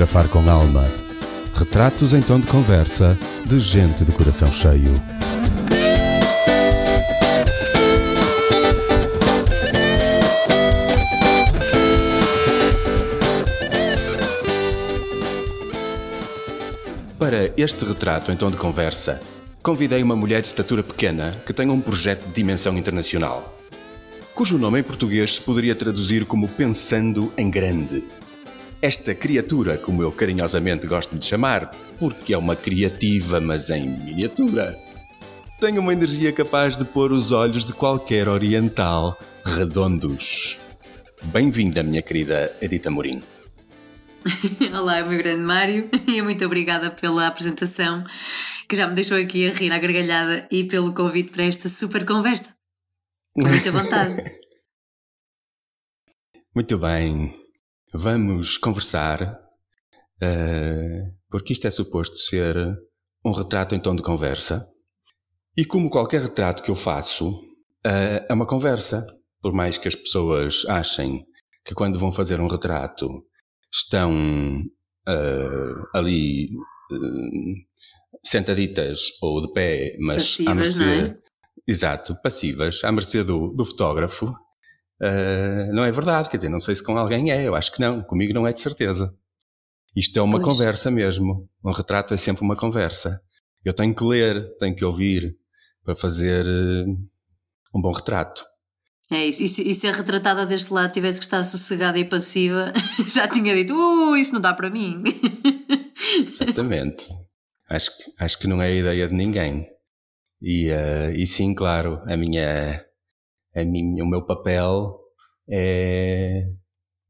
fotografar com alma. Retratos em tom de conversa de gente de coração cheio. Para este retrato em tom de conversa, convidei uma mulher de estatura pequena que tem um projeto de dimensão internacional, cujo nome em português se poderia traduzir como Pensando em Grande. Esta criatura, como eu carinhosamente gosto de chamar, porque é uma criativa, mas em miniatura, tem uma energia capaz de pôr os olhos de qualquer oriental redondos. Bem-vinda, minha querida Edita Morim. Olá, meu grande Mário, e muito obrigada pela apresentação, que já me deixou aqui a rir à gargalhada e pelo convite para esta super conversa. Muita vontade. muito bem. Vamos conversar, uh, porque isto é suposto ser um retrato em tom de conversa. E como qualquer retrato que eu faço, uh, é uma conversa. Por mais que as pessoas achem que quando vão fazer um retrato estão uh, ali sentaditas ou de pé, mas Passivas, à mercê. é? Exato, passivas, à mercê do, do fotógrafo. Uh, não é verdade, quer dizer, não sei se com alguém é, eu acho que não, comigo não é de certeza. Isto é uma Pois. conversa mesmo. Um retrato é sempre uma conversa. Eu tenho que ler, tenho que ouvir para fazer uh, um bom retrato. É isso, e se, a retratada deste lado tivesse que estar sossegada e passiva, já tinha dito, uh, isso não dá para mim. Exatamente. acho, que, acho que não é a ideia de ninguém. E, uh, e sim, claro, a minha, a minha, o meu papel é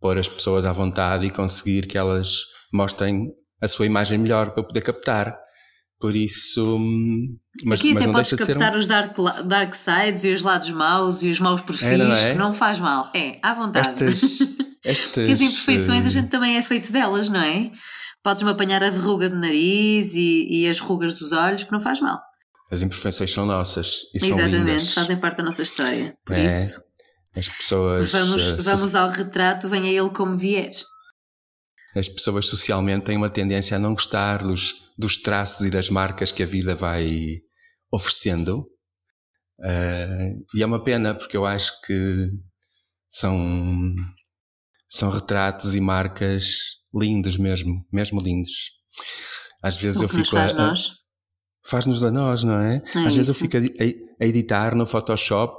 pôr as pessoas à vontade e conseguir que elas mostrem a sua imagem melhor para eu poder captar. Por isso, hum, mas, Aqui mas até não podes captar um... os dark, dark sides e os lados maus e os maus perfis, É, não é? que não faz mal. É, à vontade. Estas, estas, Porque as imperfeições a eh, gente também é feito delas, não é? Podes-me apanhar a verruga do nariz e, e as rugas dos olhos, que não faz mal. As imperfeições são nossas e são Exatamente, lindas. fazem parte da nossa história. Por É, isso, As pessoas, vamos, so- vamos ao retrato, venha ele como vier. as pessoas socialmente têm uma tendência a não gostar dos, dos traços e das marcas que a vida vai oferecendo. Eh, e é uma pena, porque eu acho que são, são retratos e marcas lindos mesmo, mesmo lindos. Às vezes O eu fico a- nós. Faz-nos a nós, não é? É Às vezes eu isso. fico a, a- editar no Photoshop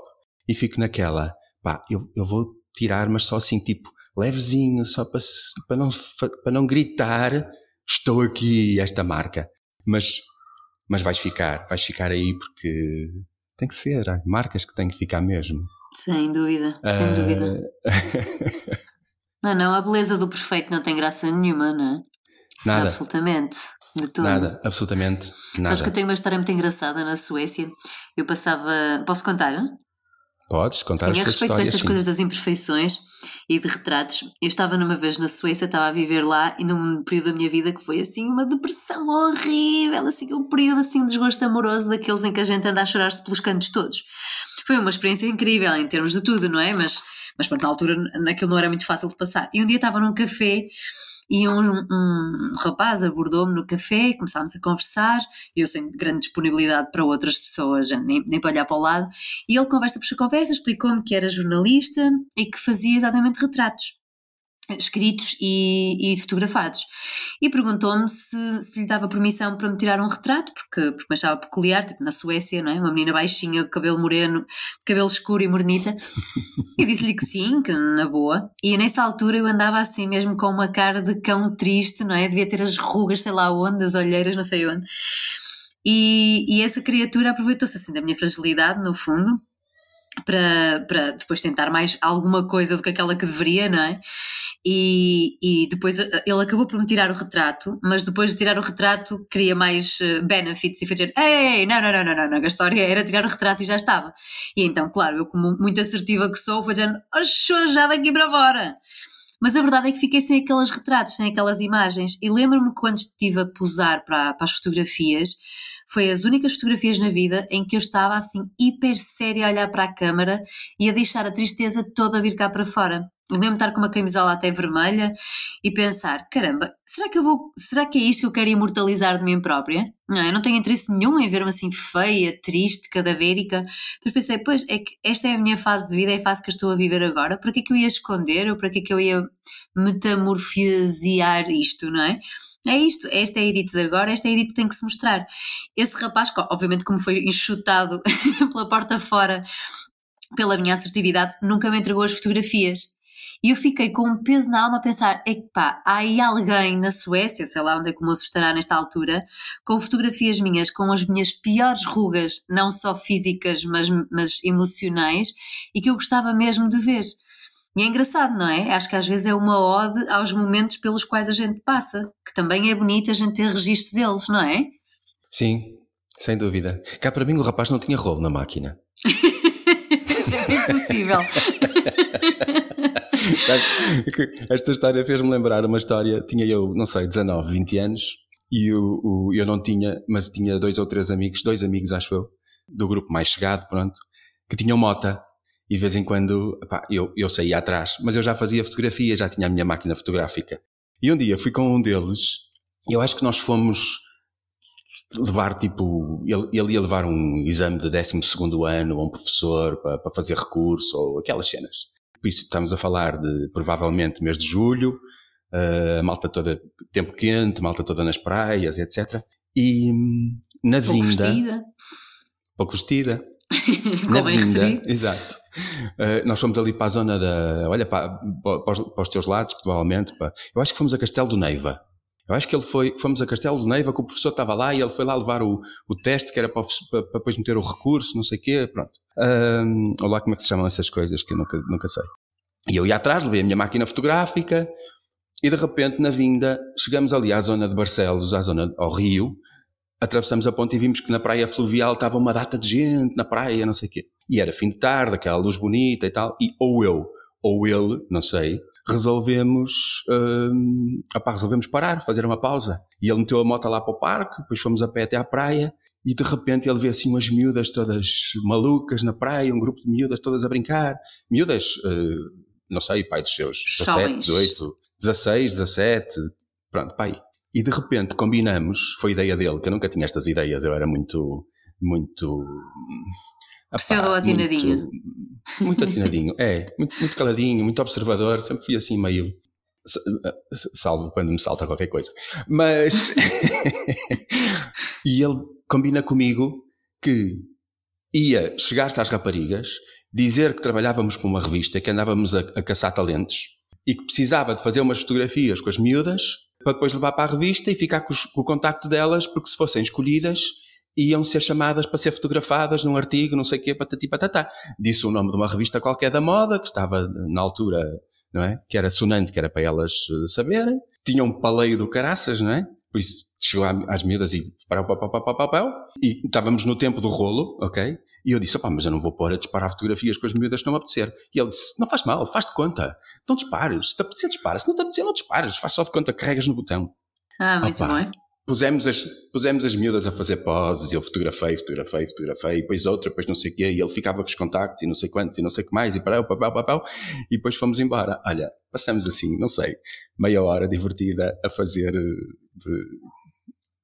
e fico naquela, pá, eu, eu vou tirar, mas só assim, tipo, levezinho, só para, para, não, para não gritar, estou aqui, esta marca. Mas, mas vais ficar, vais ficar aí porque tem que ser, há marcas que têm que ficar mesmo. Sem dúvida, sem Ah, dúvida. Não, não, a beleza do perfeito não tem graça nenhuma, não é? Nada, Absolutamente. De todo. nada, absolutamente Sabes que eu nada. tenho uma história muito engraçada na Suécia. Eu passava. Posso contar? Não? Podes contar Sim, as a respeito destas sim. coisas das imperfeições e de retratos, eu estava numa vez na Suécia, estava a viver lá e num período da minha vida que foi assim uma depressão horrível, assim um período assim de desgosto amoroso daqueles em que a gente anda a chorar-se pelos cantos todos. Foi uma experiência incrível em termos de tudo, não é? Mas, mas pronto, na altura naquilo não era muito fácil de passar. E um dia estava num café e um, um rapaz abordou-me no café, começámos a conversar, eu sem grande disponibilidade para outras pessoas, nem, nem para olhar para o lado, e ele conversa por conversa, explicou-me que era jornalista e que fazia exatamente retratos escritos e, e fotografados. E perguntou-me se, se lhe dava permissão para me tirar um retrato, porque, porque me achava peculiar, tipo na Suécia, não é? Uma menina baixinha, cabelo moreno, cabelo escuro e mornita. Eu disse-lhe que sim, que na boa. E nessa altura eu andava assim mesmo com uma cara de cão triste, não é? Devia ter as rugas, sei lá onde, as olheiras, não sei onde. E, e essa criatura aproveitou-se assim da minha fragilidade, no fundo, para, para depois tentar mais alguma coisa do que aquela que deveria, não é? E, e depois eh, ele acabou por me tirar o retrato, mas depois de tirar o retrato queria mais eh, benefits e foi dizer: Ei, não, não, não, não, não, não, a história era tirar o retrato e já estava. E então, claro, eu, como muito assertiva que sou, foi dizendo: Oxô, já daqui para fora. Mas a verdade é que fiquei sem aqueles retratos, sem aquelas imagens. E lembro-me quando estive a posar para, para as fotografias, foi as únicas fotografias na vida em que eu estava assim hiper séria a olhar para a câmara e a deixar a tristeza toda vir cá para fora. lembro-me estar com uma camisola até vermelha e pensar: caramba, será que eu vou. Será que é isto que eu quero imortalizar de mim própria? Não, eu não tenho interesse nenhum em ver-me assim feia, triste, cadavérica. Depois pensei: pois, é que esta é a minha fase de vida, é a fase que eu estou a viver agora. Para que é que eu ia esconder ou para que é que eu ia metamorfosear isto, não é? É isto, esta é a Edith de agora, esta é a Edith que tem que se mostrar. Esse rapaz, obviamente, como foi enxutado pela porta fora pela minha assertividade, nunca me entregou as fotografias. E eu fiquei com um peso na alma a pensar: é que pá, há aí alguém na Suécia, sei lá onde é que o moço estará nesta altura, com fotografias minhas, com as minhas piores rugas, não só físicas, mas, mas emocionais, e que eu gostava mesmo de ver. E é engraçado, não é? Acho que às vezes é uma ode aos momentos pelos quais a gente passa, que também é bonito a gente ter registro deles, não é? Sim, sem dúvida. Cá para mim o rapaz não tinha rolo na máquina. Isso é bem possível. Esta história fez-me lembrar uma história. Tinha eu, não sei, 19, 20 anos e eu, eu não tinha, mas tinha dois ou três amigos, dois amigos, acho eu, do grupo mais chegado, pronto, que tinham mota. E de vez em quando, epá, eu, eu saía atrás, mas eu já fazia fotografia, já tinha a minha máquina fotográfica. E um dia fui com um deles, e eu acho que nós fomos levar tipo, ele, ele ia levar um exame de 12 ano a um professor para, para fazer recurso ou aquelas cenas. Por isso estamos a falar de provavelmente mês de julho, uh, malta toda, tempo quente, malta toda nas praias, etc. E hum, na Pouco vinda. vestida. Pouco vestida. na Convém vinda, referir. exato. Uh, nós fomos ali para a zona da. Olha, para, para, os, para os teus lados, provavelmente. Para, eu acho que fomos a Castelo do Neiva. Eu acho que ele foi, fomos a Castelo do Neiva, que o professor estava lá e ele foi lá levar o, o teste, que era para, para, para depois meter o recurso, não sei o quê, pronto. Um, ou lá como é que se chamam essas coisas que eu nunca, nunca sei. E eu ia atrás, levei a minha máquina fotográfica e de repente, na vinda, chegamos ali à zona de Barcelos, à zona, ao Rio, atravessamos a ponte e vimos que na praia fluvial estava uma data de gente na praia, não sei o quê. E era fim de tarde, aquela luz bonita e tal, e ou eu, ou ele, não sei, resolvemos, hum, opá, resolvemos parar, fazer uma pausa. E ele meteu a moto lá para o parque, depois fomos a pé até à praia, e de repente ele vê assim umas miúdas todas malucas na praia, um grupo de miúdas todas a brincar. Miúdas, eh, não sei, pai dos seus 17, Jovens. 18, 16, 17, pronto, pai. E de repente combinamos, foi ideia dele, que eu nunca tinha estas ideias, eu era muito, muito... Pseudo-atinadinho. Muito, muito atinadinho, é, muito, muito caladinho, muito observador, sempre fui assim meio... Salvo quando me salta qualquer coisa. Mas. e ele combina comigo que ia chegar-se às raparigas, dizer que trabalhávamos para uma revista, que andávamos a, a caçar talentos e que precisava de fazer umas fotografias com as miúdas para depois levar para a revista e ficar com, os- com o contacto delas, porque se fossem escolhidas iam ser chamadas para ser fotografadas num artigo, não sei o quê, patati patatá. Disse o nome de uma revista qualquer da moda, que estava na altura, não é? Que era sonante, que era para elas eh, saberem. Tinha um paleio do caraças, não é? Por isso chegou às miúdas e pau, pau, pau, pau, pau, pau, e estávamos no tempo do rolo, ok? E eu disse, opá, mas eu não vou pôr a disparar fotografias com as miúdas que não me apetecer. E ele disse, não faz mal, faz de conta. Não dispares. Se te apetecer, dispara. Se não te apetecer, não dispares. Faz só de conta que carregas no botão. Ah, muito Opa. bom. Pusemos as, pusemos as miúdas a fazer poses, eu fotografei, fotografei, fotografei, depois outra, depois não sei o quê, e ele ficava com os contactos, e não sei quantos, e não sei o que mais, e parou, papel, papel, e depois fomos embora. Olha, passamos assim, não sei, meia hora divertida a fazer eh, de,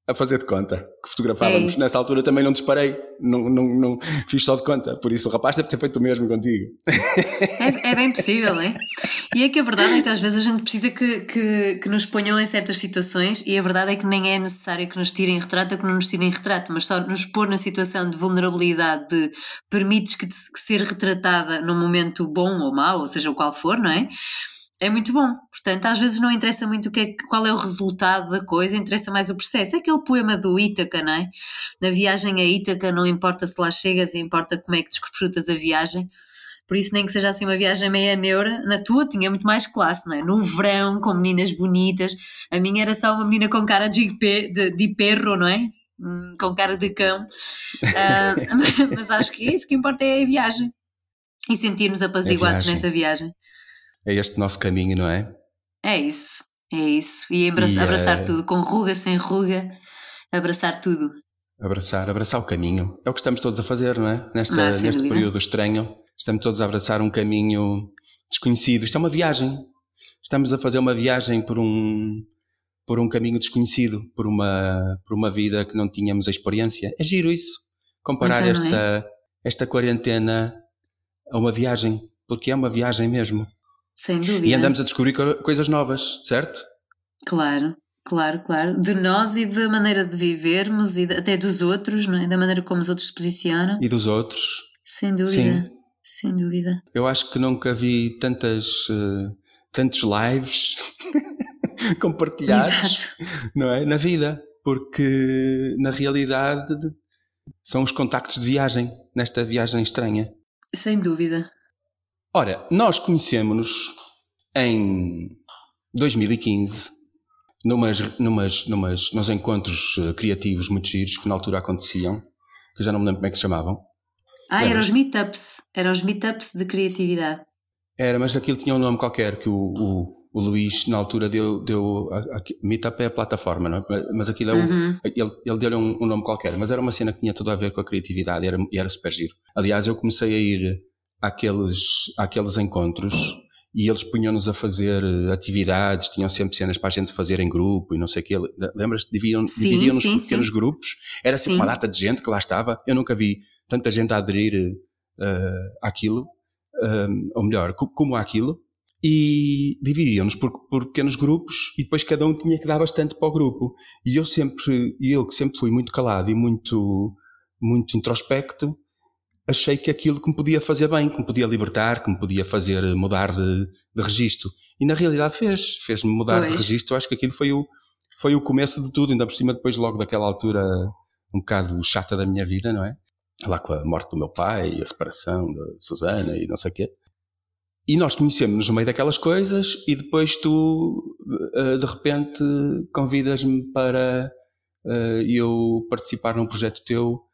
a fazer de conta que É fotografávamos. isso. Nessa altura também não disparei, não, não, não fiz só de conta, por isso o rapaz deve ter feito o mesmo contigo. É, é bem possível, não é? E é que a verdade é que às vezes a gente precisa que, que, que nos ponham em certas situações e a verdade é que nem é necessário que nos tirem retrato ou que não nos tirem retrato, mas só nos pôr na situação de vulnerabilidade de permites que, te- que ser retratada num momento bom ou mau, ou seja, o qual for, não é? É muito bom. Portanto, às vezes não interessa muito o que é, qual é o resultado da coisa, interessa mais o processo. É aquele poema do Ítaca, não é? Na viagem a Ítaca não importa se lá chegas, importa como é que desfrutas a viagem. Por isso, nem que seja assim uma viagem meia neura, na tua tinha muito mais classe, não é? No verão, com meninas bonitas, a minha era só uma menina com cara de, de, de perro, não é? Hum, Com cara de cão. Ah, mas acho que isso que importa é a viagem. E sentirmos apaziguados viagem. nessa viagem. É este nosso caminho, não é? É isso, é isso. E abraçar, E, abraçar eh, tudo, com ruga, sem ruga, abraçar tudo. Abraçar, abraçar o caminho. É o que estamos todos a fazer, não é? Nesta, Ah, neste dúvida. período estranho, estamos todos a abraçar um caminho desconhecido. Isto é uma viagem. Estamos a fazer uma viagem por um, por um caminho desconhecido, por uma, por uma vida que não tínhamos a experiência. É giro isso. Comparar então, esta, é? esta quarentena a uma viagem, porque é uma viagem mesmo. Sem dúvida. E andamos a descobrir coisas novas, certo? Claro, claro, claro. De nós e da maneira de vivermos e até dos outros, não é? Da maneira como os outros se posicionam. E dos outros. Sem dúvida. Sim. Sem dúvida. Eu acho que nunca vi tantas, uh, tantos lives compartilhados Exato. não é? na vida, porque na realidade são os contactos de viagem, nesta viagem estranha. Sem dúvida. Ora, nós conhecemos-nos em 2015, numas, numas, numas, nos encontros eh, criativos muito giros que na altura aconteciam, que eu já não me lembro como é que se chamavam. Ah, eram os meetups, eram os meetups de criatividade. Era, mas aquilo tinha um nome qualquer que o, o, o Luís na altura deu, deu a, a, Meetup é a plataforma, não é? mas aquilo é uhum. ele, ele deu-lhe um, um, nome qualquer, mas era uma cena que tinha tudo a ver com a criatividade e era, e era super giro. Aliás, eu comecei a ir àqueles, àqueles encontros e eles punham-nos a fazer eh, atividades, tinham sempre cenas para a gente fazer em grupo e não sei o quê. Lembras-te? Dividiam-nos dividiam por pequenos sim. grupos. Era sempre sim. uma data de gente que lá estava. Eu nunca vi tanta gente a aderir uh, àquilo, ou melhor, como àquilo. E dividiam-nos por, por, pequenos grupos e depois cada um tinha que dar bastante para o grupo. E eu sempre, eu que sempre fui muito calado e muito, muito introspecto, achei que aquilo que me podia fazer bem, que me podia libertar, que me podia fazer mudar de, de registro. E na realidade fez, fez-me mudar pois. de registro. Acho que aquilo foi o, foi o começo de tudo, ainda por cima depois logo daquela altura um bocado chata da minha vida, não é? Lá com a morte do meu pai, a separação da Susana e não sei o quê. E nós conhecemos-nos no meio daquelas coisas e depois tu, eh, de repente, convidas-me para eh, eu participar num projeto teu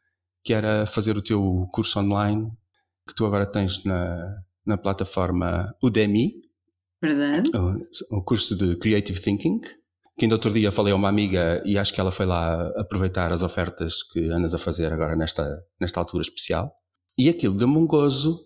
que era fazer o teu curso online que tu agora tens na, na plataforma Udemy. Verdade. O, o curso de Creative Thinking. Que ainda outro dia falei a uma amiga e acho que ela foi lá aproveitar as ofertas que andas a fazer agora nesta, nesta altura especial. E aquilo deu-me um gozo,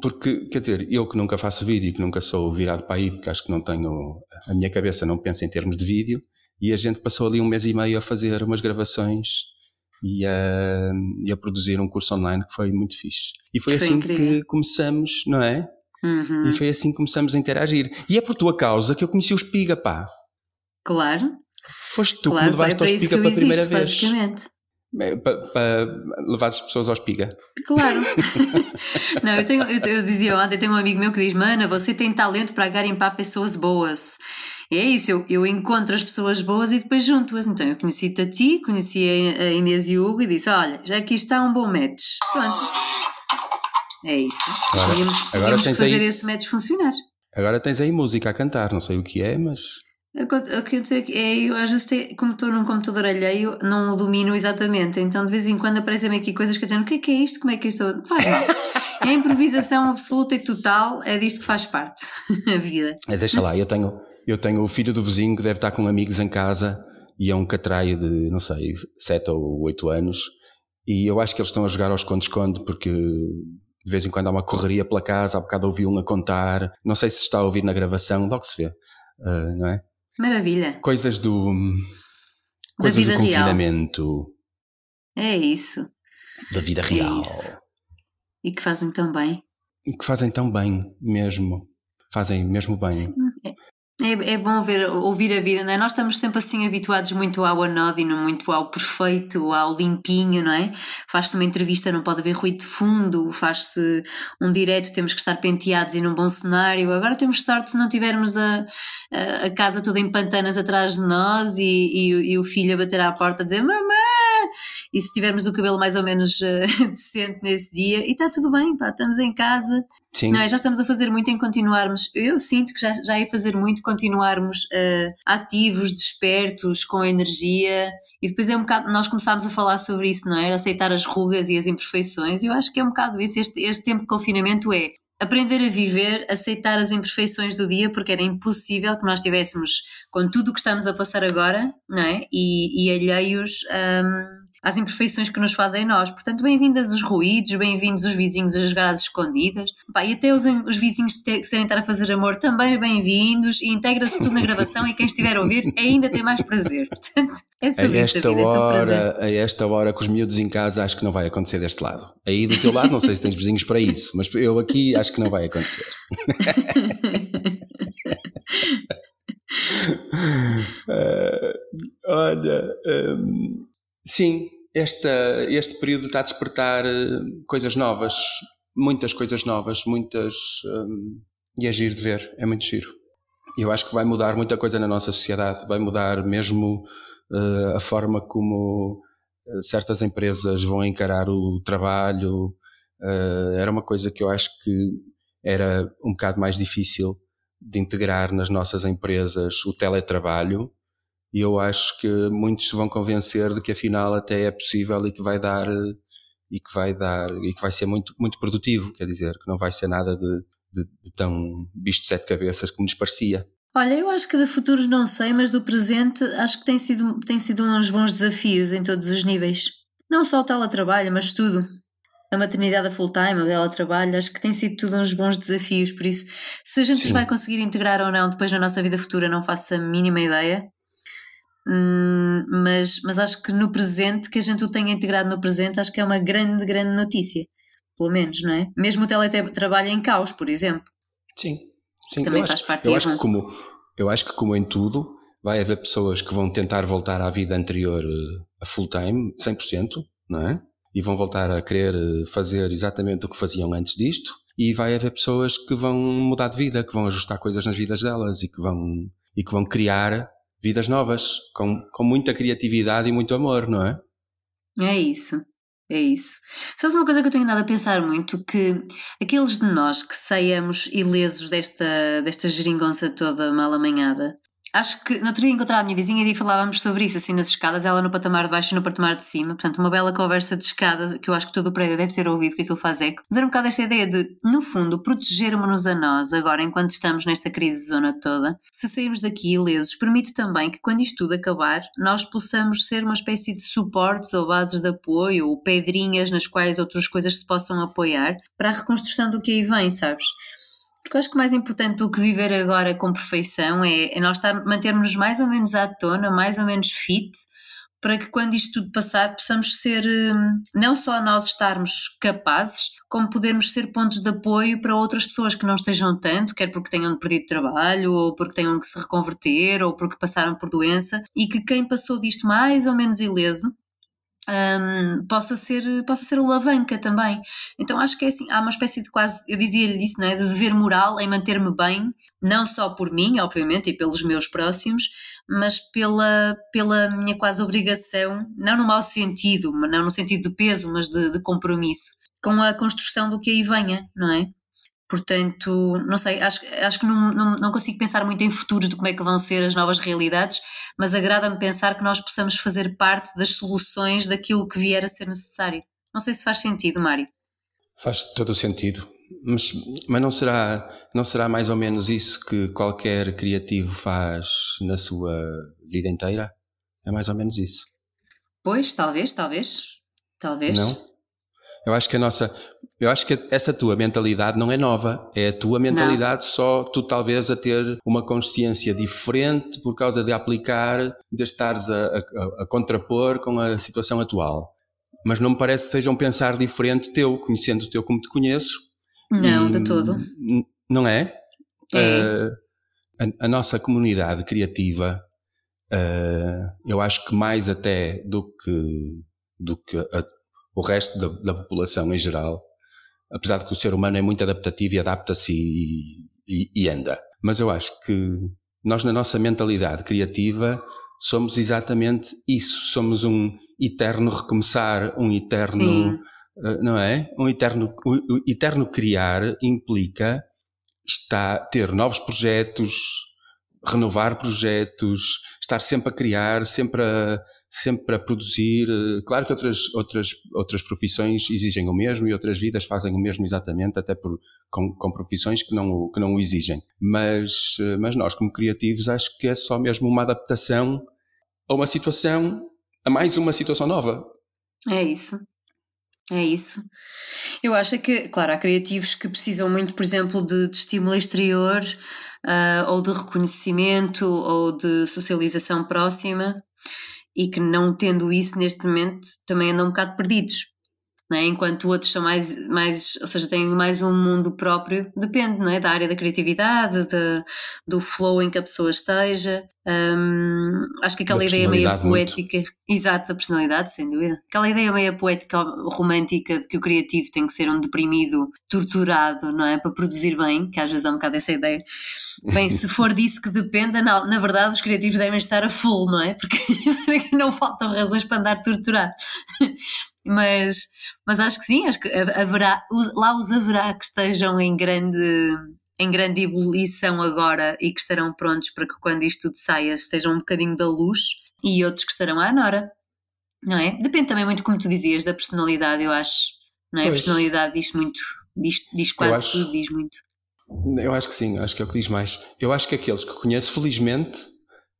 porque, quer dizer, eu que nunca faço vídeo, que nunca sou virado para aí, porque acho que não tenho, a minha cabeça não pensa em termos de vídeo, e a gente passou ali um mês e meio a fazer umas gravações e a, e a produzir um curso online que foi muito fixe. E foi, foi assim incrível. que começamos, não é? Uhum. E foi assim que começamos a interagir. E é por tua causa que eu conheci o Espiga, pá. Claro. Foste tu claro, que me levaste ao Espiga pela primeira vez. Basicamente. Para, para levar as pessoas ao espiga. Claro. não, eu, tenho, eu, eu dizia ontem, tenho um amigo meu que diz: Mana, você tem talento para garimpar pessoas boas é isso, eu, eu encontro as pessoas boas e depois junto-as. Então eu conheci-te a ti, conheci a Inês e o Hugo e disse: Olha, já aqui está um bom match. Pronto. É isso. Agora, tínhamos, tínhamos que fazer aí, esse match funcionar. Agora tens aí música a cantar, não sei o que é, mas. O que eu sei é, eu às vezes, tenho, como estou num computador alheio, não o domino exatamente. Então de vez em quando aparecem-me aqui coisas que dizem: o que é que é isto? Como é que isto. Faz mal. É improvisação absoluta e total, é disto que faz parte a vida. É, deixa lá, eu tenho, eu tenho o filho do vizinho que deve estar com amigos em casa e é um catraio de, não sei, 7 ou 8 anos. E eu acho que eles estão a jogar ao esconde-esconde porque de vez em quando há uma correria pela casa, há bocado ouvi um a contar. Não sei se está a ouvir na gravação, logo se vê, uh, não é? Maravilha. Coisas do. Coisas do confinamento. Real. É isso. Da vida real. É e que fazem tão bem. E que fazem tão bem mesmo. Fazem mesmo bem. Sim. É, é bom ver, ouvir a vida, não é? Nós estamos sempre assim habituados muito ao anódino, muito ao perfeito, ao limpinho, não é? Faz-se uma entrevista, não pode haver ruído de fundo, faz-se um direto, temos que estar penteados e num bom cenário. Agora temos sorte se não tivermos a, a, casa toda em pantanas atrás de nós e, e, e o filho a bater à porta a dizer mamãe! E se tivermos o cabelo mais ou menos uh, decente nesse dia, e está tudo bem, pá, estamos em casa, Sim. Não é? Já estamos a fazer muito em continuarmos. Eu sinto que já, já ia fazer muito continuarmos uh, ativos, despertos, com energia. E depois é um bocado, nós começámos a falar sobre isso, não é? Aceitar as rugas e as imperfeições. E eu acho que é um bocado isso. Este, este tempo de confinamento é aprender a viver, aceitar as imperfeições do dia, porque era impossível que nós tivéssemos, com tudo o que estamos a passar agora, não é? E, e alheios. Um, às imperfeições que nos fazem nós. Portanto, bem-vindas os ruídos, bem-vindos os vizinhos a jogar às escondidas. Pá, e até os, os vizinhos que querem estar a fazer amor também bem-vindos. E integra-se tudo na gravação e quem estiver a ouvir ainda tem mais prazer. Portanto, é sobre a esta esta vida, é sobre hora, prazer. a esta hora, com os miúdos em casa, acho que não vai acontecer deste lado. Aí do teu lado, não sei se tens vizinhos para isso, mas eu aqui acho que não vai acontecer. Eh, olha, hum, sim, esta, este período está a despertar eh, coisas novas, muitas coisas novas, muitas. hum, e é giro de ver, é muito giro. Eu acho que vai mudar muita coisa na nossa sociedade, vai mudar mesmo eh, a forma como eh, certas empresas vão encarar o trabalho. Eh, era uma coisa que eu acho que era um bocado mais difícil de integrar nas nossas empresas o teletrabalho e eu acho que muitos se vão convencer de que afinal até é possível e que vai dar eh, e que vai dar e que vai ser muito muito produtivo quer dizer que não vai ser nada de, de, de tão bicho de sete cabeças como nos parecia Olha, eu acho que de futuros não sei, mas do presente acho que tem sido, tem sido uns bons desafios em todos os níveis. Não só o teletrabalho, mas tudo. A maternidade a full time, o teletrabalho, acho que tem sido tudo uns bons desafios, por isso, se a gente Sim. vai conseguir integrar ou não depois na nossa vida futura, não faço a mínima ideia. Hum, mas, mas acho que no presente, que a gente o tenha integrado no presente, acho que é uma grande, grande notícia. Pelo menos, não é? Mesmo o teletrabalho em caos, por exemplo. sim sim Também eu faz acho, parte eu é acho que como eu acho que como em tudo vai haver pessoas que vão tentar voltar à vida anterior eh, a full time 100% não é e vão voltar a querer eh, fazer exatamente o que faziam antes disto e vai haver pessoas que vão mudar de vida que vão ajustar coisas nas vidas delas e que vão e que vão criar vidas novas com, com muita criatividade e muito amor não é É isso, é isso. Sabes uma coisa que eu tenho andado a pensar muito? Que aqueles de nós que saiamos ilesos desta, desta geringonça toda mal amanhada, acho que no outro dia encontrava a minha vizinha e falávamos sobre isso, assim nas escadas, ela no patamar de baixo e no patamar de cima, portanto uma bela conversa de escadas que eu acho que todo o prédio deve ter ouvido, que aquilo faz eco. Mas era um bocado esta ideia de, no fundo, protegermos-nos a nós agora enquanto estamos nesta crise zona toda. Se sairmos daqui ilesos, permite também que quando isto tudo acabar, nós possamos ser uma espécie de suportes ou bases de apoio ou pedrinhas nas quais outras coisas se possam apoiar para a reconstrução do que aí vem, sabes? Porque eu acho que mais importante do que viver agora com perfeição é, é nós estar, mantermos mais ou menos à tona, mais ou menos fit, para que quando isto tudo passar possamos ser, hum, não só nós estarmos capazes, como podermos ser pontos de apoio para outras pessoas que não estejam tanto, quer porque tenham perdido trabalho, ou porque tenham que se reconverter, ou porque passaram por doença, e que quem passou disto mais ou menos ileso hum, possa, ser, possa ser alavanca também. Então acho que é assim, há uma espécie de quase, eu dizia-lhe isso, não é? De dever moral em manter-me bem, não só por mim, obviamente, e pelos meus próximos, mas pela, pela minha quase obrigação, não no mau sentido, não no sentido de peso, mas de, de compromisso, com a construção do que aí venha, não é? Portanto, não sei, acho, acho que não, não, não consigo pensar muito em futuros de como é que vão ser as novas realidades, mas agrada-me pensar que nós possamos fazer parte das soluções daquilo que vier a ser necessário. Não sei se faz sentido, Mário. Faz todo o sentido. Mas, mas não, será, não será mais ou menos isso que qualquer criativo faz na sua vida inteira? É mais ou menos isso. Pois, talvez, talvez. Talvez. Não? Eu acho que a nossa. Eu acho que essa tua mentalidade não é nova. É a tua mentalidade, só tu talvez a ter uma consciência diferente por causa de aplicar, de estares a, a, a contrapor com a situação atual. Mas não me parece que seja um pensar diferente teu, conhecendo o teu como te conheço. Não, E, de todo. n- Não é? É. Uh, a, a nossa comunidade criativa, uh, eu acho que mais até do que, do que a- o resto da, da população em geral, apesar de que o ser humano é muito adaptativo e adapta-se e, e- e anda. Mas eu acho que nós, na nossa mentalidade criativa, somos exatamente isso. Somos um eterno recomeçar, um eterno. Sim. Uh, não é? Um eterno, o eterno criar implica está, ter novos projetos, renovar projetos, estar sempre a criar, sempre a, sempre a produzir. Uh, Claro que outras, outras, outras profissões exigem o mesmo e outras vidas fazem o mesmo exatamente, até por, com, com profissões que não, que não o exigem. Mas, uh, mas nós, como criativos, acho que é só mesmo uma adaptação a uma situação, a mais uma situação nova. É isso. É isso. Eu acho que, claro, há criativos que precisam muito, por exemplo, de, de estímulo exterior uh, ou de reconhecimento ou de socialização próxima e que não tendo isso neste momento também andam um bocado perdidos é? enquanto outros são mais, mais, ou seja, têm mais um mundo próprio, depende não é? da área da criatividade, de, do flow em que a pessoa esteja. Um, acho que aquela ideia meio poética, muito. exato, da personalidade, sem dúvida. Aquela ideia meio poética, romântica de que o criativo tem que ser um deprimido, torturado, não é? Para produzir bem, que às vezes há um bocado essa ideia. Bem, se for disso que dependa, na, na verdade os criativos devem estar a full, não é? Porque não faltam razões para andar torturado. Mas, mas acho que sim, acho que haverá, lá os haverá que estejam em grande, em grande ebulição agora e que estarão prontos para que quando isto tudo saia estejam um bocadinho da luz e outros que estarão à nora, não é? Depende também muito, como tu dizias, da personalidade, eu acho, não é? Pois. A personalidade diz muito, diz, diz quase acho, tudo, diz muito. Eu acho que sim, acho que é o que diz mais. Eu acho que aqueles que conheço, felizmente,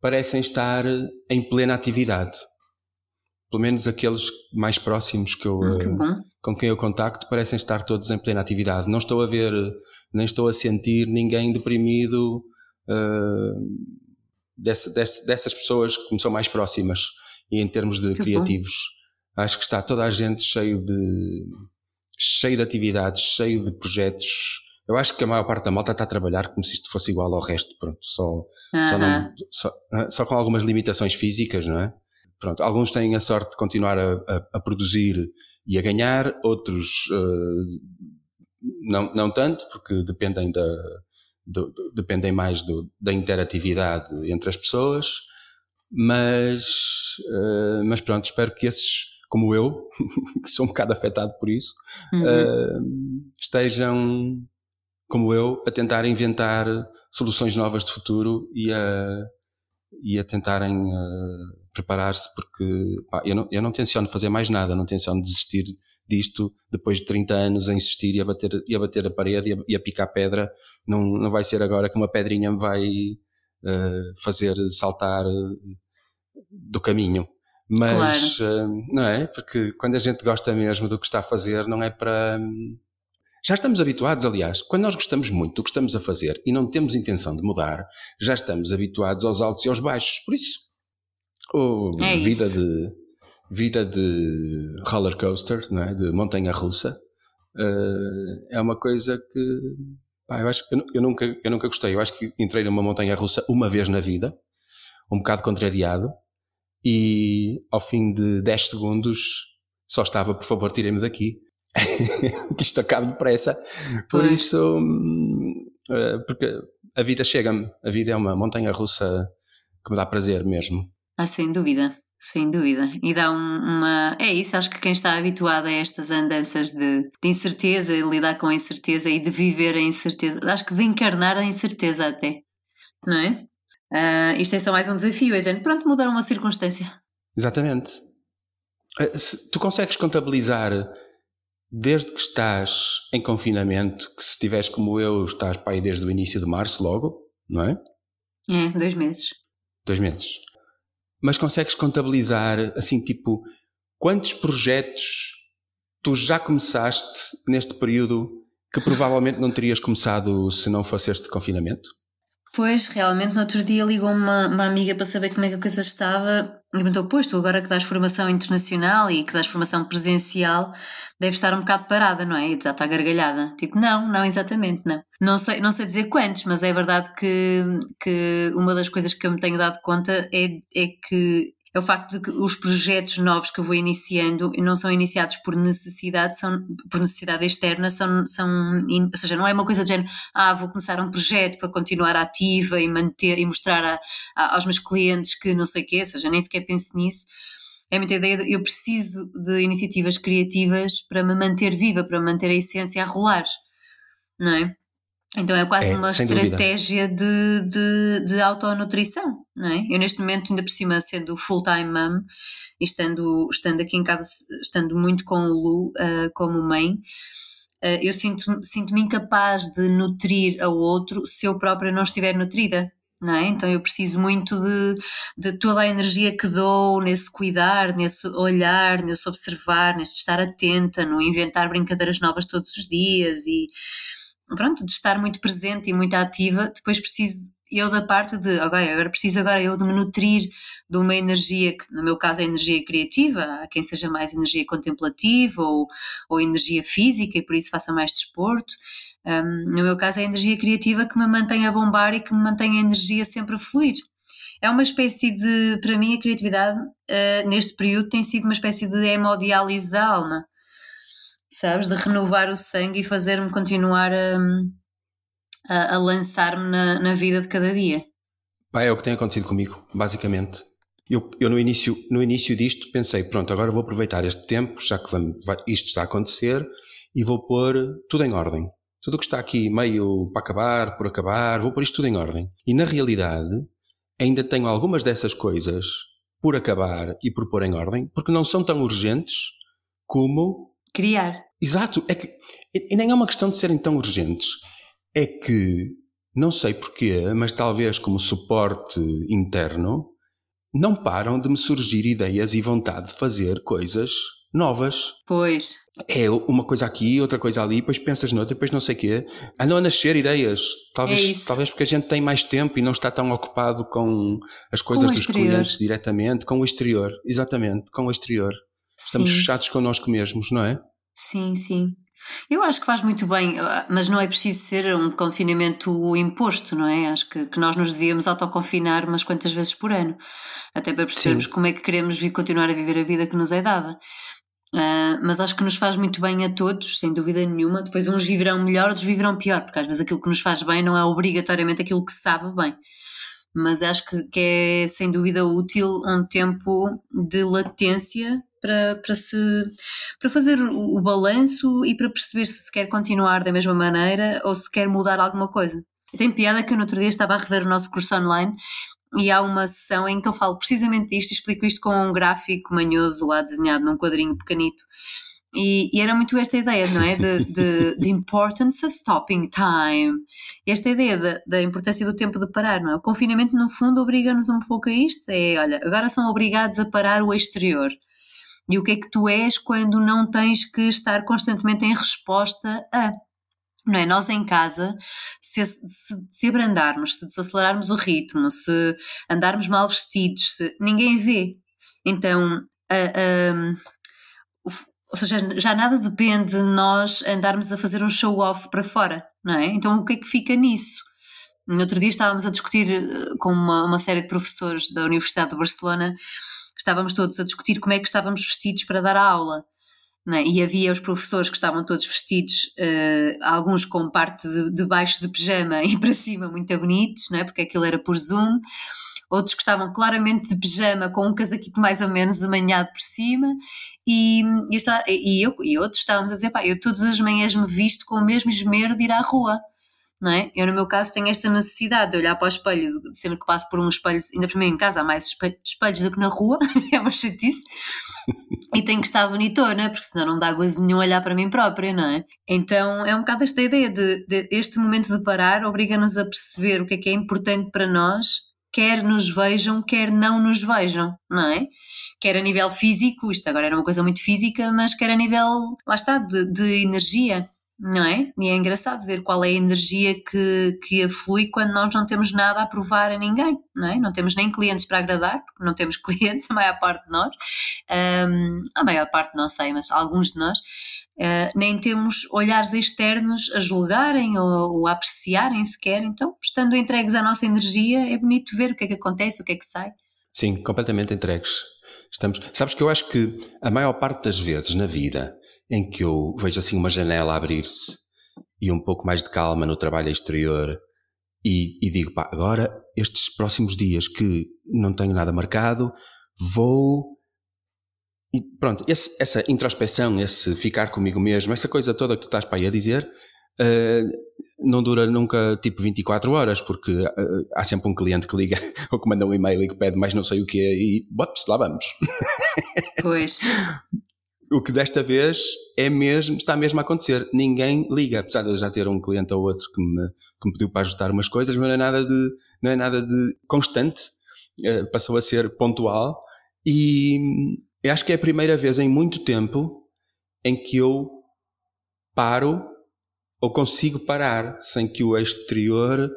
parecem estar em plena atividade pelo menos aqueles mais próximos que eu, que uh, com quem eu contacto, parecem estar todos em plena atividade. Não estou a ver, nem estou a sentir ninguém deprimido uh, desse, desse, dessas pessoas que me são mais próximas. E em termos de que criativos, bom. acho que está toda a gente cheio de, cheio de atividades, cheio de projetos. Eu acho que a maior parte da malta está a trabalhar como se isto fosse igual ao resto, pronto, só, uh -huh. só, não, só, só com algumas limitações físicas, não é? Pronto, alguns têm a sorte de continuar a, a, a produzir e a ganhar, outros uh, não, não tanto, porque dependem, da, do, do, dependem mais do, da interatividade entre as pessoas, mas, uh, mas pronto, espero que esses, como eu, que sou um bocado afetado por isso, uhum. uh, estejam, como eu, a tentar inventar soluções novas de futuro e a, e a tentarem preparar-se porque pá, eu, não, eu não tenciono fazer mais nada, não tenciono desistir disto depois de 30 anos a insistir e a bater, e a, bater a parede e a, e a picar pedra. Não, não vai ser agora que uma pedrinha me vai uh, fazer saltar uh, do caminho. Mas, claro. uh, não é? Porque quando a gente gosta mesmo do que está a fazer, não é para. Já estamos habituados, aliás, quando nós gostamos muito do que estamos a fazer e não temos intenção de mudar, já estamos habituados aos altos e aos baixos. Por isso, ou é vida isso. de vida de roller coaster, não é? de montanha russa, uh, é uma coisa que pá, eu acho que eu, eu, nunca, eu nunca gostei. Eu acho que entrei numa montanha russa uma vez na vida, um bocado contrariado, e ao fim de 10 segundos só estava, por favor, tirem-me daqui. que isto acabe depressa. Por pois. isso, uh, porque a vida chega-me, a vida é uma montanha russa que me dá prazer mesmo. Ah, sem dúvida, sem dúvida. E dá um, uma. É isso, acho que quem está habituado a estas andanças de, de incerteza, de lidar com a incerteza e de viver a incerteza, acho que de encarnar a incerteza até, não é? Uh, isto é só mais um desafio, é gente, pronto, mudar uma circunstância. Exatamente. Eh, tu consegues contabilizar desde que estás em confinamento, que se estiveres como eu, estás para aí desde o início de março logo, não é? É, dois meses. Dois meses mas consegues contabilizar, assim, tipo, quantos projetos tu já começaste neste período que provavelmente não terias começado se não fosse este confinamento? Pois, realmente, no outro dia ligou uma, uma amiga para saber como é que a coisa estava e perguntou: Pois, tu agora que dás formação internacional e que dás formação presencial, deves estar um bocado parada, não é? E já está gargalhada. Tipo, não, não exatamente, não. Não sei, não sei dizer quantos, mas é verdade que, que uma das coisas que eu me tenho dado conta é, é que é o facto de que os projetos novos que eu vou iniciando não são iniciados por necessidade, são por necessidade externa, são, são ou seja, não é uma coisa de género, ah, vou começar um projeto para continuar ativa e manter e mostrar a, a, aos meus clientes que não sei o quê, ou seja, nem sequer penso nisso. É muita ideia de eu preciso de iniciativas criativas para me manter viva, para manter a essência a rolar, não é? Então é quase é, uma estratégia de, de, de autonutrição, não é? Eu neste momento, ainda por cima, sendo full-time mom e estando, estando aqui em casa, estando muito com o Lu uh, como mãe, uh, eu sinto-me sinto incapaz de nutrir a outro se eu própria não estiver nutrida. não é? Então eu preciso muito de, de toda a energia que dou nesse cuidar, nesse olhar, nesse observar, nesse estar atenta, no inventar brincadeiras novas todos os dias e pronto, de estar muito presente e muito ativa. Depois preciso eu da parte de, ok, agora preciso agora eu de me nutrir de uma energia, que no meu caso é energia criativa, há quem seja mais energia contemplativa ou, ou energia física e por isso faça mais desporto. Um, no meu caso é energia criativa que me mantém a bombar e que me mantém a energia sempre a fluir. É uma espécie de, para mim, a criatividade uh, neste período tem sido uma espécie de hemodiálise da alma, sabes? De renovar o sangue e fazer-me continuar a, a, a lançar-me na, na, vida de cada dia. Pá, é o que tem acontecido comigo, basicamente. Eu, eu no, início, no início disto pensei, pronto, agora vou aproveitar este tempo, já que vamos, vai, isto está a acontecer, e vou pôr tudo em ordem tudo o que está aqui meio para acabar, por acabar, vou pôr isto tudo em ordem. E na realidade, ainda tenho algumas dessas coisas por acabar e por pôr em ordem, porque não são tão urgentes como. Criar. Exato. É que, e nem é uma questão de serem tão urgentes. É que, não sei porquê, mas talvez como suporte interno, não param de me surgir ideias e vontade de fazer coisas novas. Pois. É uma coisa aqui, outra coisa ali, depois pensas noutra, depois não sei o quê. Andam a nascer ideias. Talvez, é talvez porque a gente tem mais tempo e não está tão ocupado com as coisas com dos exterior. clientes diretamente, com o exterior. Exatamente, com o exterior. Estamos fechados connosco mesmos, não é? Sim, sim. Eu acho que faz muito bem, mas não é preciso ser um confinamento imposto, não é? Acho que, que nós nos devíamos autoconfinar umas quantas vezes por ano, até para percebermos Sim. como é que queremos continuar a viver a vida que nos é dada. Uh, mas acho que nos faz muito bem a todos, sem dúvida nenhuma. Depois uns viverão melhor, outros viverão pior, porque às vezes aquilo que nos faz bem não é obrigatoriamente aquilo que sabe bem. Mas acho que, que é sem dúvida útil um tempo de latência para, para, se, para fazer o, o balanço e para perceber se quer continuar da mesma maneira ou se quer mudar alguma coisa. Tem piada que eu no outro dia estava a rever o nosso curso online e há uma sessão em que eu falo precisamente disto e explico isto com um gráfico manhoso lá desenhado num quadrinho pequenito. E, e, era muito esta ideia, não é? De, de, de importance of stopping time. Esta ideia de, da importância do tempo de parar, não é? O confinamento, no fundo, obriga-nos um pouco a isto. É, olha, agora são obrigados a parar o exterior. E o que é que tu és quando não tens que estar constantemente em resposta a não é? Nós em casa, se, se, se abrandarmos, se desacelerarmos o ritmo, se andarmos mal vestidos, se, ninguém vê. Então, ou seja, já nada depende de nós andarmos a fazer um show-off para fora, não é? Então, o que é que fica nisso? No outro dia estávamos a discutir eh, com uma, uma série de professores da Universidade de Barcelona, estávamos todos a discutir como é que estávamos vestidos para dar a aula. É? E havia os professores que estavam todos vestidos, uh, alguns com parte de, de, baixo de pijama e para cima muito bonitos, não é? porque aquilo era por Zoom, outros que estavam claramente de pijama com um casaquito mais ou menos amanhado por cima, e, e, eu, e outros estávamos a dizer, pá, eu todas as manhãs me visto com o mesmo esmero de ir à rua não é? Eu, no meu caso, tenho esta necessidade de olhar para o espelho, sempre que passo por um espelho, ainda por mim em casa há mais espelhos do que na rua, é uma chatice, e tenho que estar bonitona, porque senão não dá gozo nenhum olhar para mim própria, não é? Então é um bocado esta ideia de, de este momento de parar obriga-nos a perceber o que é que é importante para nós, quer nos vejam, quer não nos vejam, não é? Quer a nível físico, isto agora era uma coisa muito física, mas quer a nível, lá está, de, de energia não é? E é engraçado ver qual é a energia que, que aflui quando nós não temos nada a provar a ninguém, não é? Não temos nem clientes para agradar, porque não temos clientes, a maior parte de nós, um, a maior parte não sei, mas alguns de nós, uh, nem temos olhares externos a julgarem ou, ou a apreciarem sequer, então, estando entregues à nossa energia, é bonito ver o que é que acontece, o que é que sai. Sim, completamente entregues. Estamos. Sabes que eu acho que a maior parte das vezes na vida em que eu vejo assim uma janela abrir-se e um pouco mais de calma no trabalho exterior e, e, digo, pá, agora estes próximos dias que não tenho nada marcado, vou. E pronto, esse, essa introspeção, esse ficar comigo mesmo, essa coisa toda que tu estás para aí a dizer, uh, não dura nunca tipo 24 horas, porque uh, há sempre um cliente que liga ou que manda um e-mail e que pede mais não sei o quê e, bops, lá vamos. Pois. o que desta vez é mesmo, está mesmo a acontecer. Ninguém liga, apesar de eu já ter um cliente ou outro que me, que me pediu para ajustar umas coisas, mas não é nada de, não é nada de constante, eh, passou a ser pontual e acho que é a primeira vez em muito tempo em que eu paro ou consigo parar sem que o exterior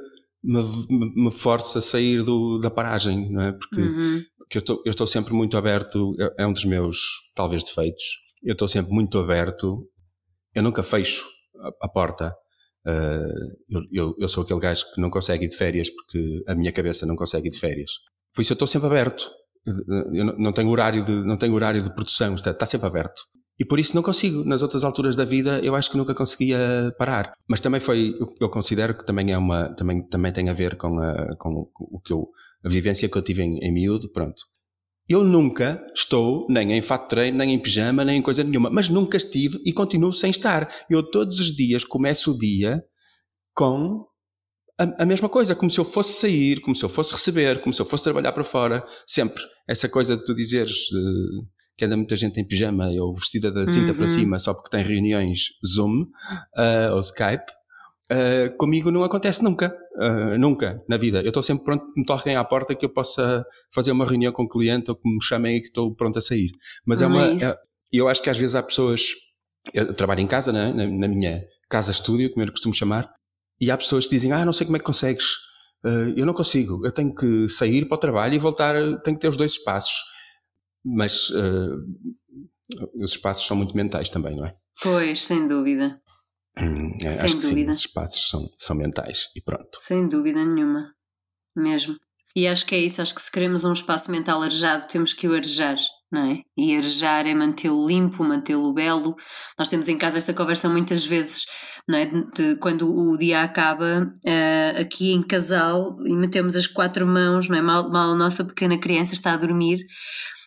me, me, me force a sair do, da paragem, não é? Porque, uhum. porque eu estou sempre muito aberto, é, é um dos meus, talvez, defeitos. Eu estou sempre muito aberto, eu nunca fecho a, a porta. Uh, eu, eu, eu, sou aquele gajo que não consegue ir de férias porque a minha cabeça não consegue ir de férias. Por isso eu estou sempre aberto. Eu não tenho horário de, não tenho horário de produção, está, está sempre aberto. E por isso não consigo. Nas outras alturas da vida, eu acho que nunca conseguia parar. Mas também foi, eu considero que também é uma, também, também tem a ver com, a, com o que eu, a vivência que eu tive em, em miúdo, pronto. Eu nunca estou nem em fato treino, nem em pijama, nem em coisa nenhuma, mas nunca estive e continuo sem estar. Eu todos os dias começo o dia com a, a, mesma coisa, como se eu fosse sair, como se eu fosse receber, como se eu fosse trabalhar para fora, sempre. Essa coisa de tu dizeres, uh, que anda muita gente em pijama ou vestida da cinta uhum. para cima só porque tem reuniões Zoom uh, ou Skype. Uh, comigo não acontece nunca, uh, nunca na vida. Eu estou sempre pronto que me toquem à porta que eu possa fazer uma reunião com o um cliente ou que me chamem e que estou pronto a sair. Mas é uma. É, é, eu acho que às vezes há pessoas. Eu trabalho em casa, né? na, na minha casa-estúdio, como eu costumo chamar, e há pessoas que dizem: Ah, não sei como é que consegues. Uh, eu não consigo. Eu tenho que sair para o trabalho e voltar. Tenho que ter os dois espaços mas os espaços são muito mentais também, não é? Pois, sem dúvida. Hum, é, sem acho dúvida. que sim, os espaços são, são mentais e pronto. Sem dúvida nenhuma, mesmo. E acho que é isso, acho que se queremos um espaço mental arejado, temos que o arejar, não é? E arejar é mantê-lo limpo, mantê-lo belo. Nós temos em casa esta conversa muitas vezes, não é? De, de, quando o dia acaba, uh, aqui em casal, e metemos as quatro mãos, não é? Mal, mal a nossa pequena criança está a dormir,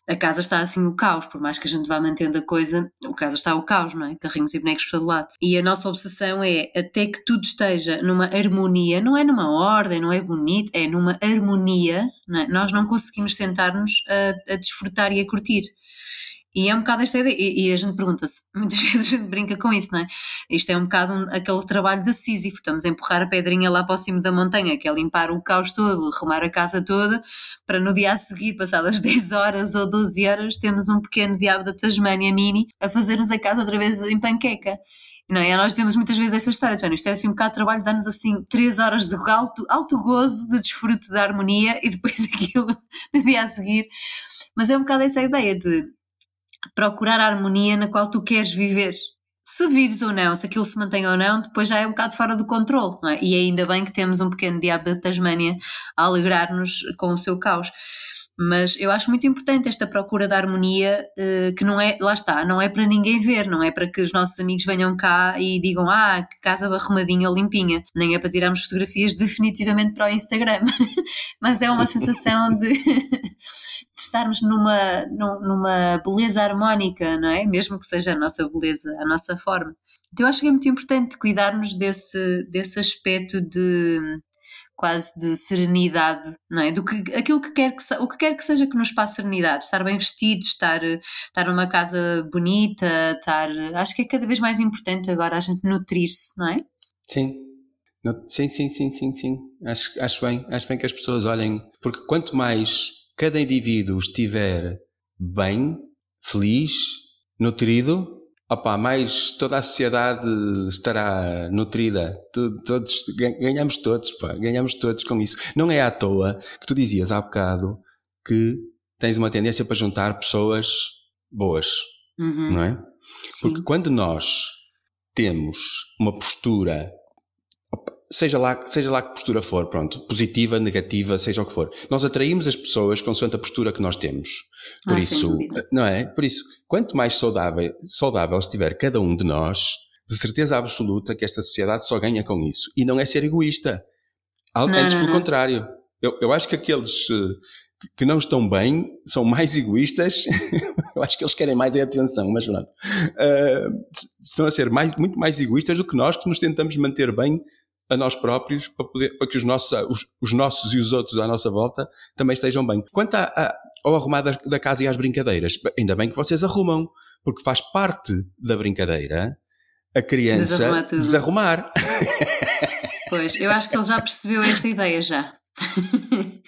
a casa está assim o caos, por mais que a gente vá mantendo a coisa, o casa está o caos, não é? Carrinhos e bonecos para todo lado. E a nossa obsessão é até que tudo esteja numa harmonia, não é numa ordem, não é bonito, é numa harmonia, não é? nós não conseguimos sentar-nos a, a desfrutar e a curtir. E é um bocado esta ideia, e, e a gente pergunta-se, muitas vezes a gente brinca com isso, não é? Isto é um bocado um, aquele trabalho de Sísifo, estamos a empurrar a pedrinha lá para o cimo da montanha, que é limpar o caos todo, arrumar a casa toda, para no dia a seguir, passadas 10 horas ou 12 horas, temos um pequeno diabo da Tasmânia mini a fazer-nos a casa outra vez em panqueca. Não é? Nós temos muitas vezes essa história, Johnny, isto é assim um bocado de trabalho, dá-nos assim 3 horas de alto, alto gozo, de desfrute da harmonia e depois aquilo no dia a seguir. Mas é um bocado essa ideia de procurar a harmonia na qual tu queres viver. Se vives ou não, se aquilo se mantém ou não, depois já é um bocado fora do controle, é? E ainda bem que temos um pequeno diabo da Tasmânia a alegrar-nos com o seu caos. Mas eu acho muito importante esta procura da harmonia, eh, que não é, lá está, não é para ninguém ver, não é para que os nossos amigos venham cá e digam, ah, que casa arrumadinha limpinha, nem é para tirarmos fotografias definitivamente para o Instagram, mas é uma sensação de estarmos numa, numa beleza harmónica, não é? Mesmo que seja a nossa beleza, a nossa forma. Então eu acho que é muito importante cuidarmos desse, desse aspecto de quase de serenidade, não é? Do que aquilo que quer que o que quer que seja que nos passe serenidade, estar bem vestido, estar estar numa casa bonita, estar, acho que é cada vez mais importante agora a gente nutrir-se, não é? Sim. Sim, sim, sim, sim, sim. Acho, acho bem, acho bem que as pessoas olhem, porque quanto mais cada indivíduo estiver bem, feliz, nutrido, opa, mais toda a sociedade estará nutrida. Todos, ganhamos todos, pá, ganhamos todos com isso. Não é à toa que tu dizias há bocado que tens uma tendência para juntar pessoas boas, uhum. não é? Sim. Porque quando nós temos uma postura seja lá, seja lá que postura for, pronto, positiva, negativa, seja o que for. Nós atraímos as pessoas consoante a postura que nós temos. Por ah, isso, não é? Por isso, quanto mais saudável, saudável estiver cada um de nós, de certeza absoluta que esta sociedade só ganha com isso. E não é ser egoísta. Antes, pelo contrário. Eu, eu acho que aqueles eh, que não estão bem são mais egoístas. eu acho que eles querem mais a atenção, mas pronto. Uh, estão a ser mais, muito mais egoístas do que nós que nos tentamos manter bem a nós próprios para, poder, para que os nossos, os, os, nossos e os outros à nossa volta também estejam bem. Quanto a, a, ou arrumar da, da casa e às brincadeiras. Ainda bem que vocês arrumam, porque faz parte da brincadeira a criança Desarrumar tudo. desarrumar. Pois, eu acho que ele já percebeu essa ideia já.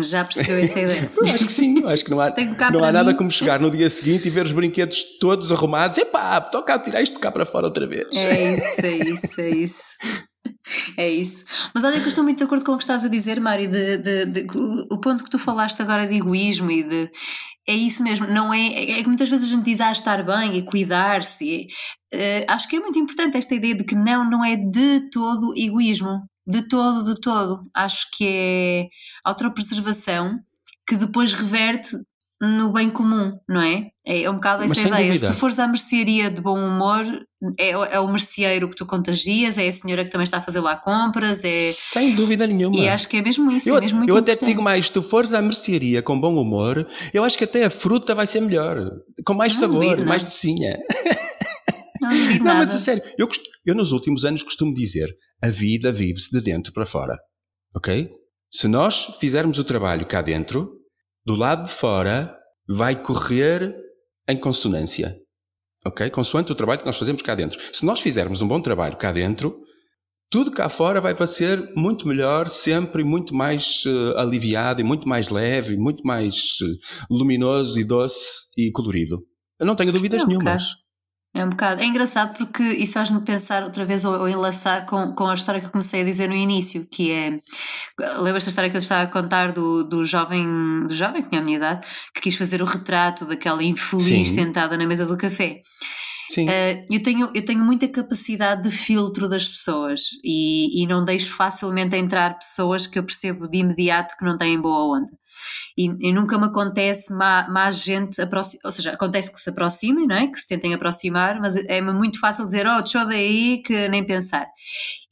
já percebeu essa ideia. Acho que sim, acho que não há, cá não há nada mim. como chegar no dia seguinte e ver os brinquedos todos arrumados. Epá, toca a tirar isto cá para fora outra vez. É isso, é isso, é isso. É isso. Mas olha que eu estou muito de acordo com o que estás a dizer, Mário, de, de- de- o ponto que tu falaste agora de egoísmo e de. É isso mesmo, não é? É que muitas vezes a gente diz ah, estar bem e cuidar-se. eh, acho que é muito importante esta ideia de que não, não é de todo egoísmo. De todo, de todo. Acho que é autopreservação que depois reverte no bem comum, não é? É um bocado essa ideia. dúvida. Se tu fores à mercearia de bom humor, é, é o merceeiro que tu contagias, é a senhora que também está a fazer lá compras, é. Sem dúvida nenhuma. E acho que é mesmo isso, Eu, é mesmo muito eu até te importante. digo mais, se tu fores à mercearia com bom humor, eu acho que até a fruta vai ser melhor. Com mais Não sabor, não. mais docinha. Não Não, nada. mas a sério, eu, eu nos últimos anos costumo dizer, a vida vive-se de dentro para fora. Ok? Se nós fizermos o trabalho cá dentro, do lado de fora vai correr em consonância. Ok? Consoante o trabalho que nós fazemos cá dentro. Se nós fizermos um bom trabalho cá dentro, tudo cá fora vai parecer muito melhor, sempre muito mais eh, aliviado e muito mais leve, muito mais eh, luminoso e doce e colorido. Eu não tenho dúvidas um nenhumas. É um bocado. É engraçado porque isso faz-me pensar outra vez ou, ou enlaçar com, com a história que eu comecei a dizer no início, que é. Lembras da história que eu estava a contar do, do jovem, do jovem que tinha a minha idade, que quis fazer o retrato daquela infeliz Sim. sentada na mesa do café. Sim. Uh, eu, tenho, eu tenho muita capacidade de filtro das pessoas e, e não deixo facilmente entrar pessoas que eu percebo de imediato que não têm boa onda. E, e nunca me acontece má, gente, ou seja, acontece que se aproximem, não é? Que se tentem aproximar, mas é-me muito fácil dizer, oh, deixa daí, que nem pensar.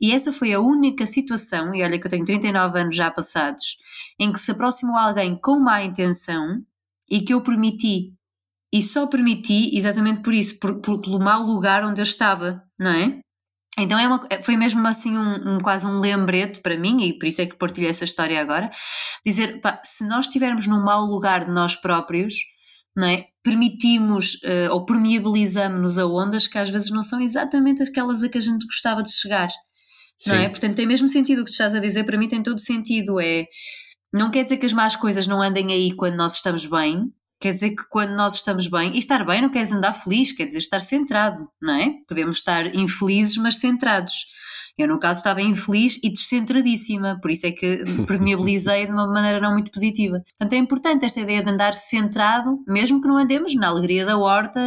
E essa foi a única situação, e olha que eu tenho 39 anos já passados, em que se aproximou alguém com má intenção e que eu permiti e só permiti exatamente por isso, por, por- pelo mau lugar onde eu estava, não é? Então é uma- foi mesmo assim um, um- quase um lembrete para mim, e por isso é que partilho essa história agora, dizer, pá, se nós estivermos num mau lugar de nós próprios, não é? Permitimos eh, ou permeabilizamos-nos a ondas que às vezes não são exatamente aquelas a que a gente gostava de chegar não é? Portanto, tem mesmo sentido o que tu estás a dizer, para mim tem todo sentido. É, não quer dizer que as más coisas não andem aí quando nós estamos bem, quer dizer que quando nós estamos bem, e estar bem não quer dizer andar feliz, quer dizer estar centrado, não é? Podemos estar infelizes, mas centrados. Eu, no caso, estava infeliz e descentradíssima, por isso é que me permeabilizei de uma maneira não muito positiva. Portanto, é importante esta ideia de andar centrado, mesmo que não andemos na alegria da horta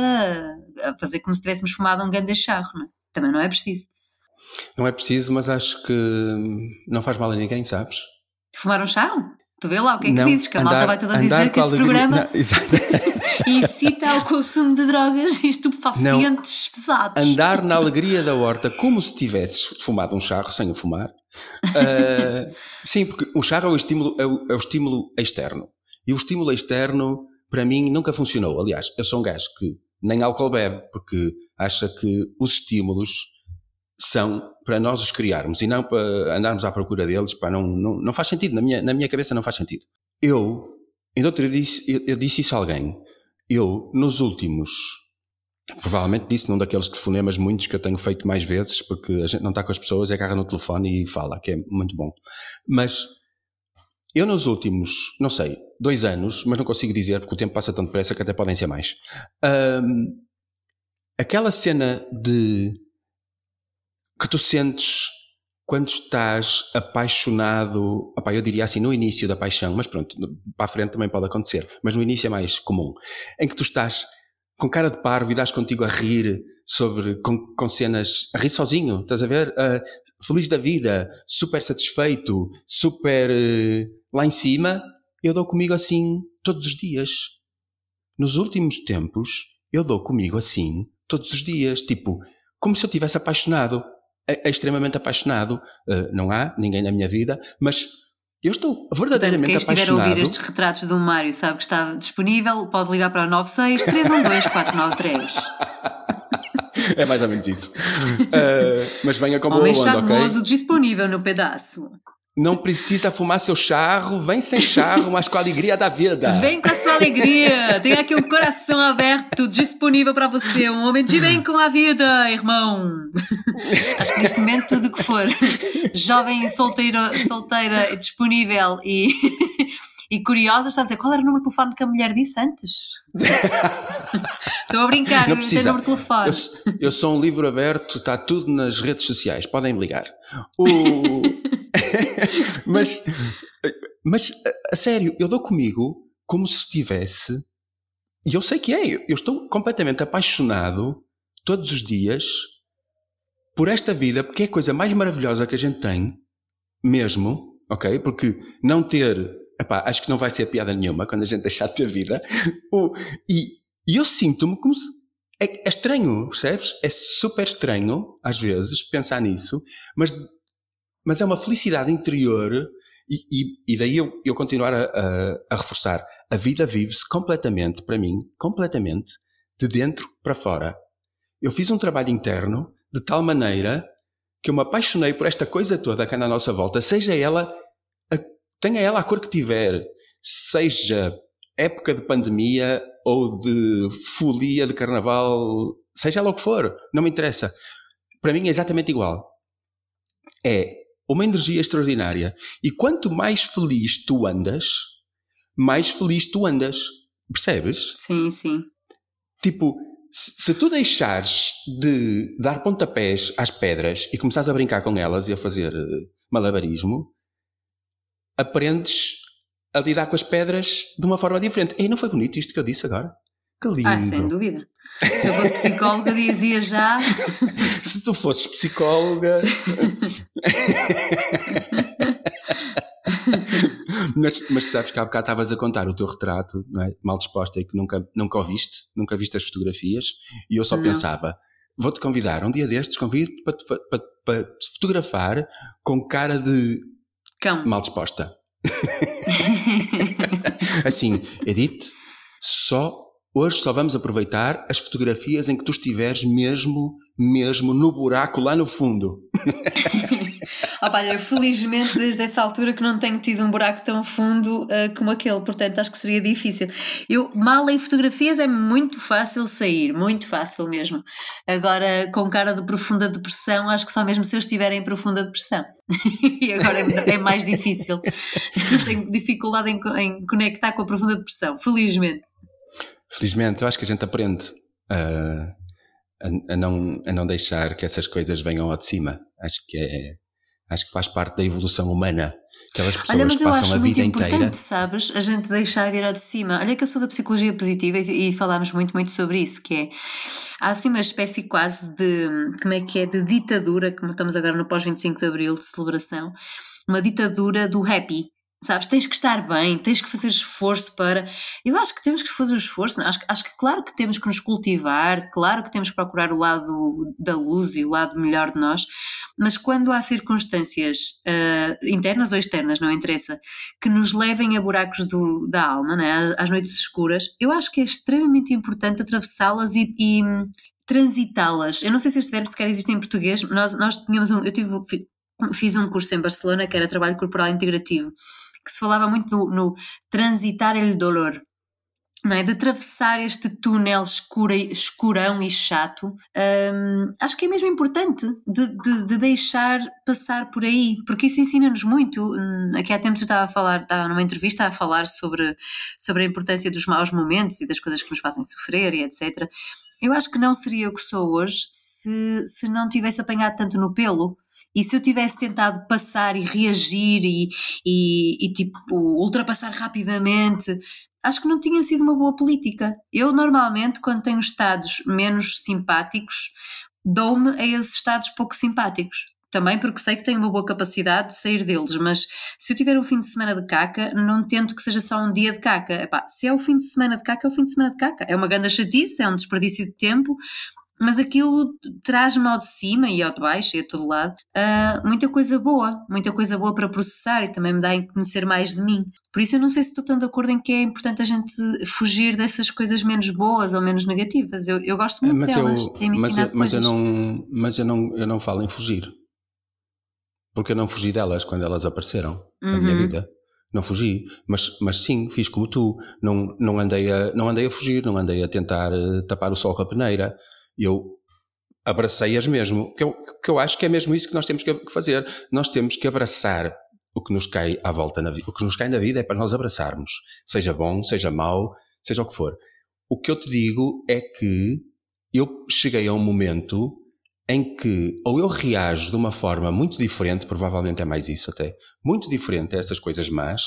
a fazer como se tivéssemos fumado um grande charro, não é? Também não é preciso. Não é preciso, mas acho que não faz mal a ninguém, sabes? Fumar um chá? Tu vê lá o que é que Não, dizes, que a malta andar- vai toda dizer que este programa Não, incita ao consumo de drogas e estupefacientes pesados. Andar na alegria da horta como se tivesses fumado um charro sem o fumar. Ah, sim, porque o charro é o, estímulo, é, o, é o estímulo externo. E o estímulo externo, para mim, nunca funcionou. Aliás, eu sou um gajo que nem álcool bebe, porque acha que os estímulos são para nós os criarmos e não para andarmos à procura deles. Pá, não, não, não faz sentido. Na minha, na minha cabeça não faz sentido. Eu, ainda outro dia disse, eu, eu disse isso a alguém. Eu, nos últimos Provavelmente disse num daqueles telefonemas muitos que eu tenho feito mais vezes, porque a gente não está com as pessoas, é agarra no telefone e fala, que é muito bom. Mas eu nos últimos, não sei, dois anos, mas não consigo dizer porque o tempo passa tão depressa que até podem ser mais. Ahm, aquela cena de que tu sentes quando estás apaixonado, opá, eu diria assim, no início da paixão, mas pronto, para a frente também pode acontecer, mas no início é mais comum, em que tu estás com cara de parvo e dás contigo a rir sobre, com, com cenas, a rir sozinho, estás a ver? Ah, feliz da vida, super satisfeito, super eh, lá em cima, eu dou comigo assim todos os dias. Nos últimos tempos, eu dou comigo assim todos os dias, tipo, como se eu tivesse apaixonado, é, é extremamente apaixonado. Ah, não há ninguém na minha vida, mas eu estou Portanto, verdadeiramente quem estiver a apaixonado. ouvir estes retratos do Mário sabe que está disponível, pode ligar para o 96 312 493. É mais ou menos isso. Ah, mas venha com boa Homem onda, ok? charmoso disponível no pedaço. Não precisa fumar seu charro, vem sem charro, mas com a alegria da vida. Vem com a sua alegria. Tem aqui um coração aberto, disponível para você. Um homem de bem com a vida, irmão. Acho que neste momento, tudo que for jovem, solteira, solteira, disponível e, e curiosa, está a dizer qual era o número de telefone que a mulher disse antes? Estou a brincar, não precisa. número de telefone. Eu, eu, sou um livro aberto, está tudo nas redes sociais, podem me ligar. O... mas, mas, a sério, eu dou comigo como se estivesse. E eu sei que é, eu estou completamente apaixonado todos os dias por esta vida, porque é a coisa mais maravilhosa que a gente tem, mesmo, ok? Porque não ter. Epá, acho que não vai ser piada nenhuma quando a gente deixar de ter vida. e, e eu sinto-me como se. É, é estranho, percebes? É super estranho, às vezes, pensar nisso, mas mas é uma felicidade interior e, e, e daí eu, eu continuar a, a, a reforçar. A vida vive-se completamente, para mim, completamente, de dentro para fora. Eu fiz um trabalho interno de tal maneira que eu me apaixonei por esta coisa toda que anda à nossa volta, seja ela, a, tenha ela a cor que tiver, seja época de pandemia ou de folia de carnaval, seja ela o que for, não me interessa. Para mim é exatamente igual. É uma energia extraordinária. E quanto mais feliz tu andas, mais feliz tu andas. Percebes? Sim, sim. Tipo, se tu deixares de dar pontapés às pedras e começares a brincar com elas e a fazer eh, malabarismo, aprendes a lidar com as pedras de uma forma diferente. E não foi bonito isto que eu disse agora? Que lindo. Ah, sem dúvida. Se eu fosse psicóloga, dizia já. Se tu fosses psicóloga. mas, mas sabes que há bocado estavas a contar o teu retrato, é? mal disposta e que nunca, nunca o viste, nunca viste as fotografias, e eu só não. pensava: vou-te convidar, um dia destes, convido-te para, para, para te fotografar com cara de Cão. mal disposta. assim, Edith, só Hoje só vamos aproveitar as fotografias em que tu estiveres mesmo, mesmo no buraco lá no fundo. Opa, eu felizmente desde essa altura que não tenho tido um buraco tão fundo uh, como aquele, portanto acho que seria difícil. Eu, mal em fotografias é muito fácil sair, muito fácil mesmo. Agora, com cara de profunda depressão, acho que só mesmo se eu estiver em profunda depressão. e agora é, é, mais difícil. tenho dificuldade em, em conectar com a profunda depressão, felizmente. Felizmente, eu acho que a gente aprende a, a, a, não, a não deixar que essas coisas venham ao de cima. Acho que é, acho que faz parte da evolução humana. Aquelas pessoas Olha, mas que passam a vida inteira. sabes, a gente deixar vir ao de cima. Olha que eu sou da psicologia positiva e, e falámos muito, muito sobre isso, que é há assim uma espécie quase de como é que é, de ditadura, como estamos agora no pós-25 de Abril de celebração, uma ditadura do happy. Sabes, tens que estar bem, tens que fazer esforço para. Eu acho que temos que fazer o esforço, acho, acho que claro que temos que nos cultivar, claro que temos que procurar o lado da luz e o lado melhor de nós, mas quando há circunstâncias uh, internas ou externas, não interessa, que nos levem a buracos do, da alma, né, às noites escuras, eu acho que é extremamente importante atravessá-las e, e transitá-las. Eu não sei se este verbo sequer existe em português, nós, nós tínhamos um. Eu tive, fiz um curso em Barcelona que era trabalho corporal integrativo que se falava muito no, no transitar el dolor, não é? de atravessar este túnel escura, escurão e chato, hum, acho que é mesmo importante de, de, de, deixar passar por aí, porque isso ensina-nos muito. Hum, aqui há tempos eu estava a falar, estava numa entrevista a falar sobre, sobre a importância dos maus momentos e das coisas que nos fazem sofrer e etc. Eu acho que não seria o que sou hoje se, se não tivesse apanhado tanto no pelo e se eu tivesse tentado passar e reagir e, e, e, tipo ultrapassar rapidamente, acho que não tinha sido uma boa política. Eu normalmente, quando tenho estados menos simpáticos, dou-me a esses estados pouco simpáticos. Também porque sei que tenho uma boa capacidade de sair deles, mas se eu tiver um fim de semana de caca, não tento que seja só um dia de caca. Epá, se é o fim de semana de caca, é o fim de semana de caca. É uma grande chatice, é um desperdício de tempo, mas aquilo traz-me ao de cima e ao de baixo e a todo lado uh, muita coisa boa, muita coisa boa para processar e também me dá a conhecer mais de mim. Por isso eu não sei se estou tão de acordo em que é importante a gente fugir dessas coisas menos boas ou menos negativas. Eu, eu gosto muito mas delas. Eu, mas, eu, mas eu não, mas eu não, eu não falo em fugir. porque eu não fugi delas quando elas apareceram uhum. na minha vida. Não fugi, mas, mas sim, fiz como tu. Não, não, andei a, não andei a fugir, não andei a tentar uh, tapar o sol com a peneira. Eu abracei-as mesmo, que eu, que eu acho que é mesmo isso que nós temos que fazer. Nós temos que abraçar o que nos cai à volta na vida. O que nos cai na vida é para nós abraçarmos, seja bom, seja mau, seja o que for. O que eu te digo é que eu cheguei a um momento em que ou eu reajo de uma forma muito diferente, provavelmente é mais isso até, muito diferente a essas coisas más,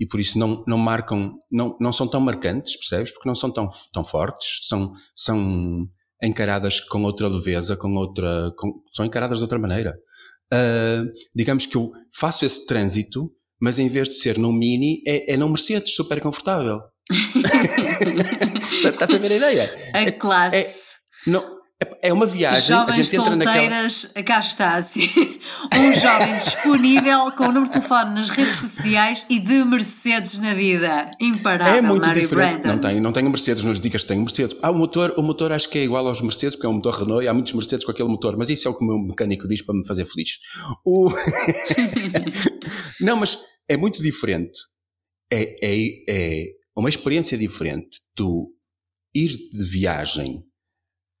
e por isso não, não marcam, não, não são tão marcantes, percebes? Porque não são tão, tão fortes, são, são encaradas com outra leveza, com outra, com, são encaradas de outra maneira. Uh, digamos que eu faço esse trânsito, mas em vez de ser num Mini, é, é num Mercedes super confortável. Estás a ver a ideia? A é, classe. É, não, é uma viagem. Jovens a gente entra solteiras, naquela... cá está assim. Um jovem disponível com o número de telefone nas redes sociais e de Mercedes na vida. Imparável, É muito diferente. Brandon. Não tenho, não tenho Mercedes, nos dicas tenho Mercedes. Ah, o motor, o motor acho que é igual aos Mercedes, porque é um motor Renault e há muitos Mercedes com aquele motor, mas isso é o que o meu mecânico diz para me fazer feliz. O... não, mas é muito diferente. É, é, é uma experiência diferente. Tu ir de viagem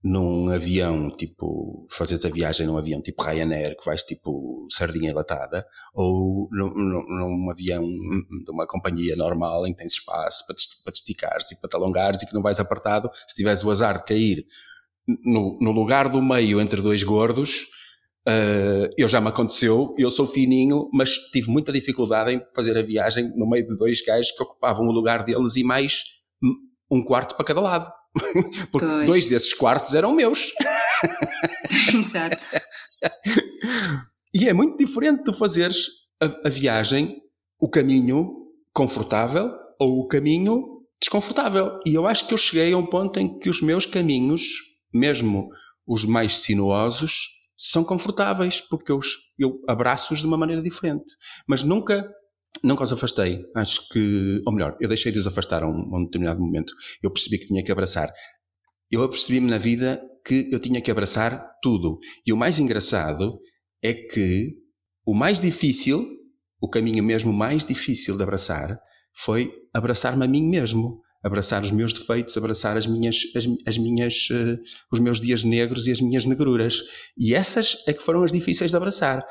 num avião, tipo, fazes a viagem num avião tipo Ryanair, que vais tipo sardinha enlatada, ou num, num, num, avião de uma companhia normal em que tens espaço para te, para te esticares e para te alongares e que não vais apertado, se tiveres o azar de cair no, no lugar do meio entre dois gordos, uh, eu já me aconteceu, eu sou fininho, mas tive muita dificuldade em fazer a viagem no meio de dois gajos que ocupavam o lugar deles e mais um quarto para cada lado. Porque pois. dois desses quartos eram meus. Exato. e é muito diferente tu fazeres a, a viagem, o caminho confortável ou o caminho desconfortável. E eu acho que eu cheguei a um ponto em que os meus caminhos, mesmo os mais sinuosos, são confortáveis, porque eu, eu abraço-os de uma maneira diferente. Mas nunca nunca os afastei. Acho que, ou melhor, eu deixei de os afastar a um, a um determinado momento. Eu percebi que tinha que abraçar. Eu apercebi-me na vida que eu tinha que abraçar tudo. E o mais engraçado é que o mais difícil, o caminho mesmo mais difícil de abraçar, foi abraçar-me a mim mesmo. Abraçar os meus defeitos, abraçar as minhas, as, as minhas, uh, os meus dias negros e as minhas negruras. E essas é que foram as difíceis de abraçar.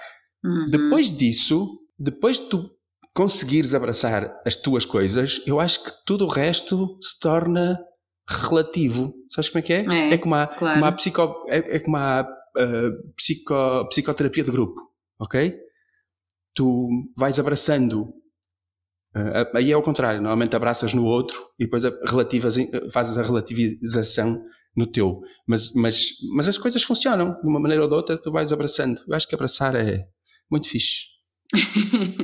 Uhum. Depois disso, depois de tu conseguires abraçar as tuas coisas, eu acho que tudo o resto se torna relativo. Sabes como é que é? É, é como a, claro. como psico, é, é como a uh, psico, psicoterapia de grupo, ok? Tu vais abraçando. Uh, aí é ao contrário, normalmente abraças no outro e depois a relativas, fazes a relativização no teu. Mas, mas, mas as coisas funcionam de uma maneira ou de outra, tu vais abraçando. Eu acho que abraçar é muito fixe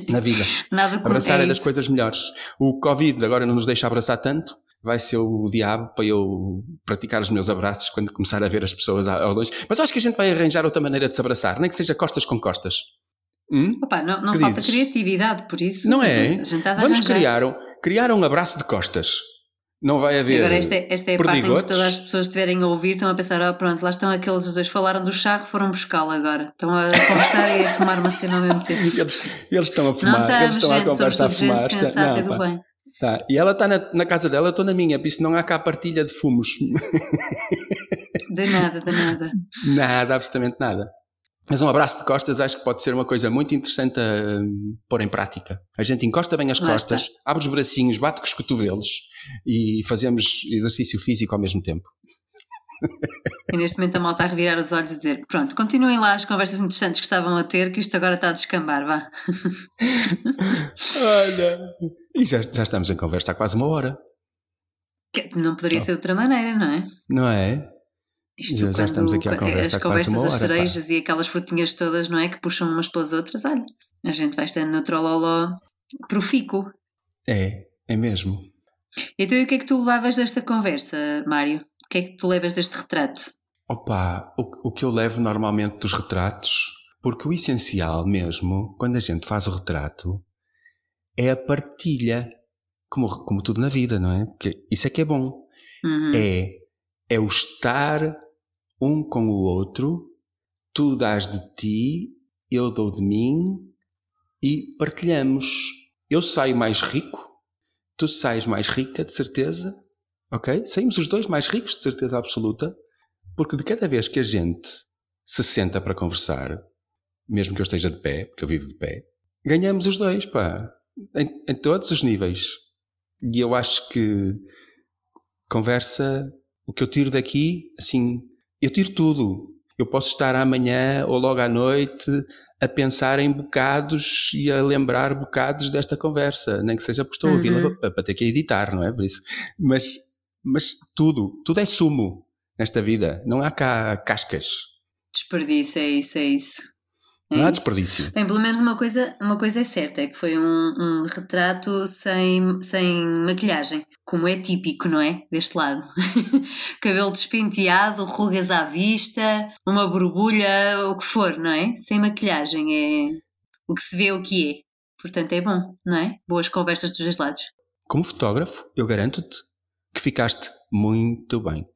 na vida. Nada abraçar é, é das coisas melhores. O Covid agora não nos deixa abraçar tanto. Vai ser o diabo para eu praticar os meus abraços quando começar a ver as pessoas ao longe. Mas acho que a gente vai arranjar outra maneira de se abraçar, nem que seja costas com costas. Hum? Opa, não, não falta dizes? criatividade, por isso. Não é? Vamos criar um, criar um abraço de costas. Não vai haver. Agora, esta é, esta é a parte em que todas as pessoas estiverem a ouvir, estão a pensar: oh, pronto, lá estão aqueles os dois, falaram do charro, foram buscá-lo agora. Estão a conversar e a fumar uma cena ao mesmo tempo. Eles, eles estão a fumar, não estamos, eles estão gente, a conversar a fumar. Gente sensata não, do bem. Tá. E ela está na, na, casa dela, eu estou na minha, por isso não há cá partilha de fumos. De nada, de nada. Nada, absolutamente nada. Mas um abraço de costas acho que pode ser uma coisa muito interessante a um, pôr em prática. A gente encosta bem as Lá costas, está. abre os bracinhos, bate com os cotovelos e fazemos exercício físico ao mesmo tempo. E neste momento a malta a revirar os olhos e dizer: Pronto, continuem lá as conversas interessantes que estavam a ter, que isto agora está a descambar, vá. Olha, e já, já estamos em conversa há quase uma hora. Não poderia ser de outra maneira, não é? Não é? Isto já, já estamos aqui à conversa. As conversas, hora, as cerejas pá. e aquelas frutinhas todas, não é? Que puxam umas pelas outras. Olha, a gente vai estando no trololó profícuo. É, é mesmo. Então, e o que é que tu levavas desta conversa, Mário? O que é que tu levas deste retrato? Opa, o, o que eu levo normalmente dos retratos, porque o essencial mesmo, quando a gente faz o retrato, é a partilha, como, como tudo na vida, não é? Porque isso é que é bom. Uhum. É é o estar um com o outro, tu dás de ti eu dou de mim e partilhamos. Eu saio mais rico, tu sais mais rica, de certeza, ok? Saímos os dois mais ricos, de certeza absoluta, porque de cada vez que a gente se senta para conversar, mesmo que eu esteja de pé, porque eu vivo de pé, ganhamos os dois, pá, em, em todos os níveis. E eu acho que conversa, o que eu tiro daqui, assim, eu tiro tudo. Eu posso estar amanhã ou logo à noite a pensar em bocados e a lembrar bocados desta conversa, nem que seja porque estou a ouvi-la uhum. para, para, ter que editar, não é? Por isso. Mas, mas tudo, tudo é sumo nesta vida, não há cá cascas. Desperdício, é isso, é isso. É não há desperdício. Bem, pelo menos uma coisa, uma coisa é certa, é que foi um, um retrato sem, sem maquilhagem, como é típico, não é? Deste lado. Cabelo despenteado, rugas à vista, uma borbulha, o que for, não é? Sem maquilhagem, é o que se vê, o que é. Portanto, é bom, não é? Boas conversas dos dois lados. Como fotógrafo, eu garanto-te que ficaste muito bem.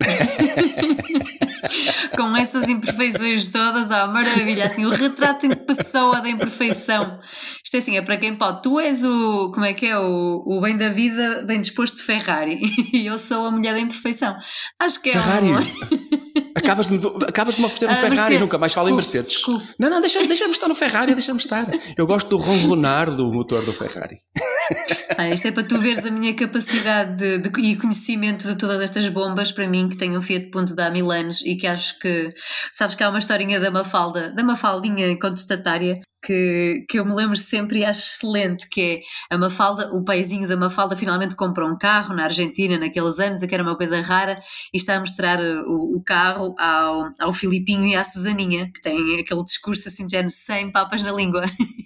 com essas imperfeições todas, ó, maravilha, assim, o retrato em pessoa da imperfeição. Isto é assim, é para quem pode. Tu és o, como é que é, o, o bem da vida, bem disposto de Ferrari, e eu sou a mulher da imperfeição. Acho que é Ferrari. um... Acabas de, acabas de me oferecer um uh, Ferrari, Mercedes, nunca mais falo em Mercedes. Desculpe. Não, não, deixa-me deixa estar no Ferrari, deixa-me estar. Eu gosto do ronronar do motor do Ferrari. Ah, isto é para tu veres a minha capacidade de, de, e conhecimento de todas estas bombas, para mim, que tenho um Fiat Punto de há mil anos e que acho que. Sabes que há uma historinha da Mafalda, da Mafaldinha contestatária, que, que eu me lembro sempre e acho excelente, que é a Mafalda, o paizinho da Mafalda finalmente comprou um carro na Argentina naqueles anos, que era uma coisa rara, e está a mostrar o, o carro ao, ao Filipinho e à Susaninha, que têm aquele discurso assim de género sem papas na língua.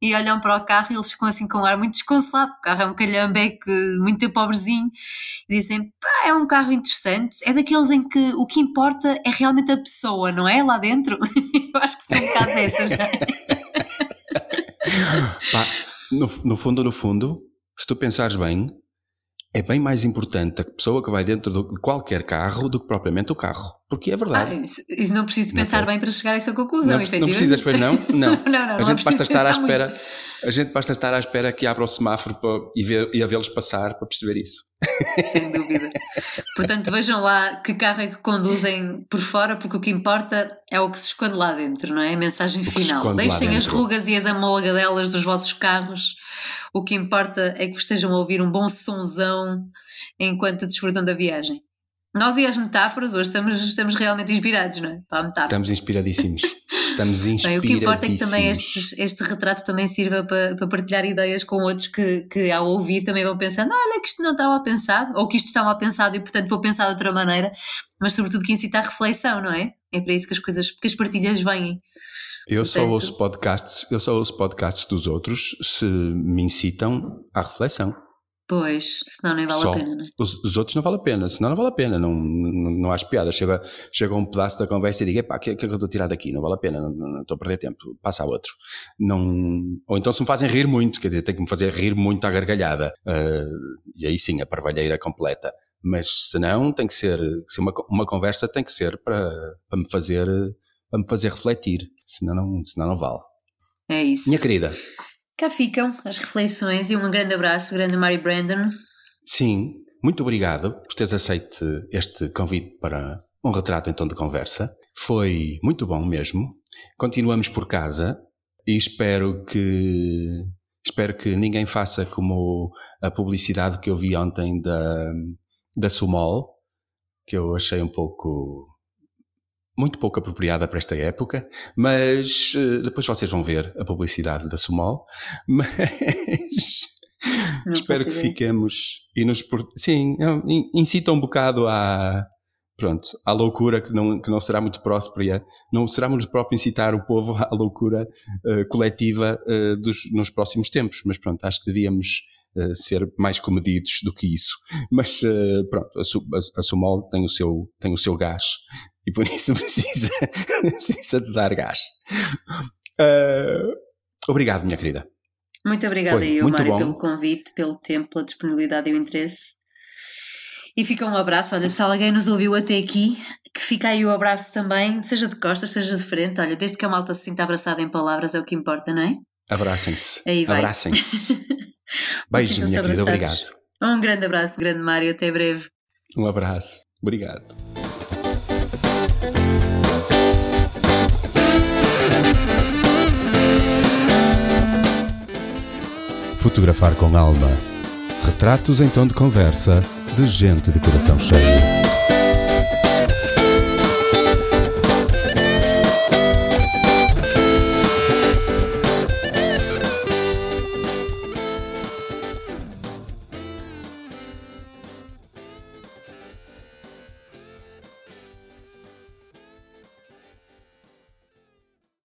e olham para o carro e eles ficam assim com um ar muito desconsolado, o carro é um calhambeque muito pobrezinho, e dizem, pá, é um carro interessante, é daqueles em que o que importa é realmente a pessoa, não é? Lá dentro. eu acho que são um bocado dessas, não é? Pá, no, no fundo, no fundo, se tu pensares bem, é bem mais importante a pessoa que vai dentro de qualquer carro do que propriamente o carro. Porque é verdade. Ah, isso, isso, não preciso de pensar não bem para chegar a essa conclusão, não, não precisas, pois não? Não. não, não, a gente basta estar à espera. Muito. A gente basta estar à espera que abra o semáforo para, e, ver, e a vê-los passar para perceber isso. Sem dúvida. Portanto, vejam lá que carro é que conduzem por fora, porque o que importa é o que se esconde lá dentro, não é? A mensagem final. Deixem as rugas e as amolgadelas dos vossos carros. O que importa é que estejam a ouvir um bom sonzão enquanto desfrutam da viagem. Nós e as metáforas, hoje estamos, estamos realmente inspirados, não é? Para a metáfora. Estamos inspiradíssimos. Estamos inspiradíssimos. Bem, o que importa é que também este, este retrato também sirva para, para partilhar ideias com outros que, que, ao ouvir, também vão pensando: olha, que isto não estava pensado, ou que isto estava pensado e, portanto, vou pensar de outra maneira, mas, sobretudo, que incita a reflexão, não é? É para isso que as coisas, que as partilhas vêm. Eu portanto, só ouço podcasts, eu só ouço podcasts dos outros se me incitam à reflexão. Pois, senão nem vale Só. a pena, não é? Os, os, outros não vale a pena, senão não vale a pena, não, não, não acho piada. Chega, chega um pedaço da conversa e digo, epá, o que, é que eu estou a tirar daqui? Não vale a pena, não, não, estou a perder tempo, passa a outro. Não, ou então se me fazem rir muito, quer dizer, tem que me fazer rir muito à gargalhada. Uh, e aí sim, a parvalheira completa. Mas se não, tem que ser, se uma, uma conversa tem que ser para, para, me fazer, para me fazer refletir, senão não, senão não vale. É isso. Minha querida, Cá ficam as reflexões e um grande abraço, grande Mari Brandon. Sim, muito obrigado por teres aceito este convite para um retrato então de conversa. Foi muito bom mesmo. Continuamos por casa e espero que espero que ninguém faça como a publicidade que eu vi ontem da da Sumol, que eu achei um pouco muito pouco apropriada para esta época, mas uh, depois vocês vão ver a publicidade da Sumol, mas espero que fiquemos e nos sim, incita um bocado à pronto, à loucura que não, que não será muito próspera, não será muito próprio incitar o povo à loucura uh, coletiva uh, dos, nos próximos tempos, mas pronto, acho que devíamos Uh, ser mais comedidos do que isso. Mas pronto, a, a, a Sumol tem o seu, tem o seu gás e por isso precisa, precisa de dar gás. Uh, obrigado, minha querida. Muito obrigada Foi eu, Mário, bom. pelo convite, pelo tempo, pela disponibilidade e o interesse. E fica um abraço. Olha, se alguém nos ouviu até aqui, que fica aí o abraço também, seja de costas, seja de frente. Olha, desde que a malta se sinta abraçada em palavras é o que importa, não é? Abracem-se. Aí vai. Abracem-se. Beijo, minha querida. Obrigado. Um grande abraço, grande Mário. Até breve. Um abraço. Obrigado. Fotografar com alma. Retratos em tom de conversa de gente de coração cheio.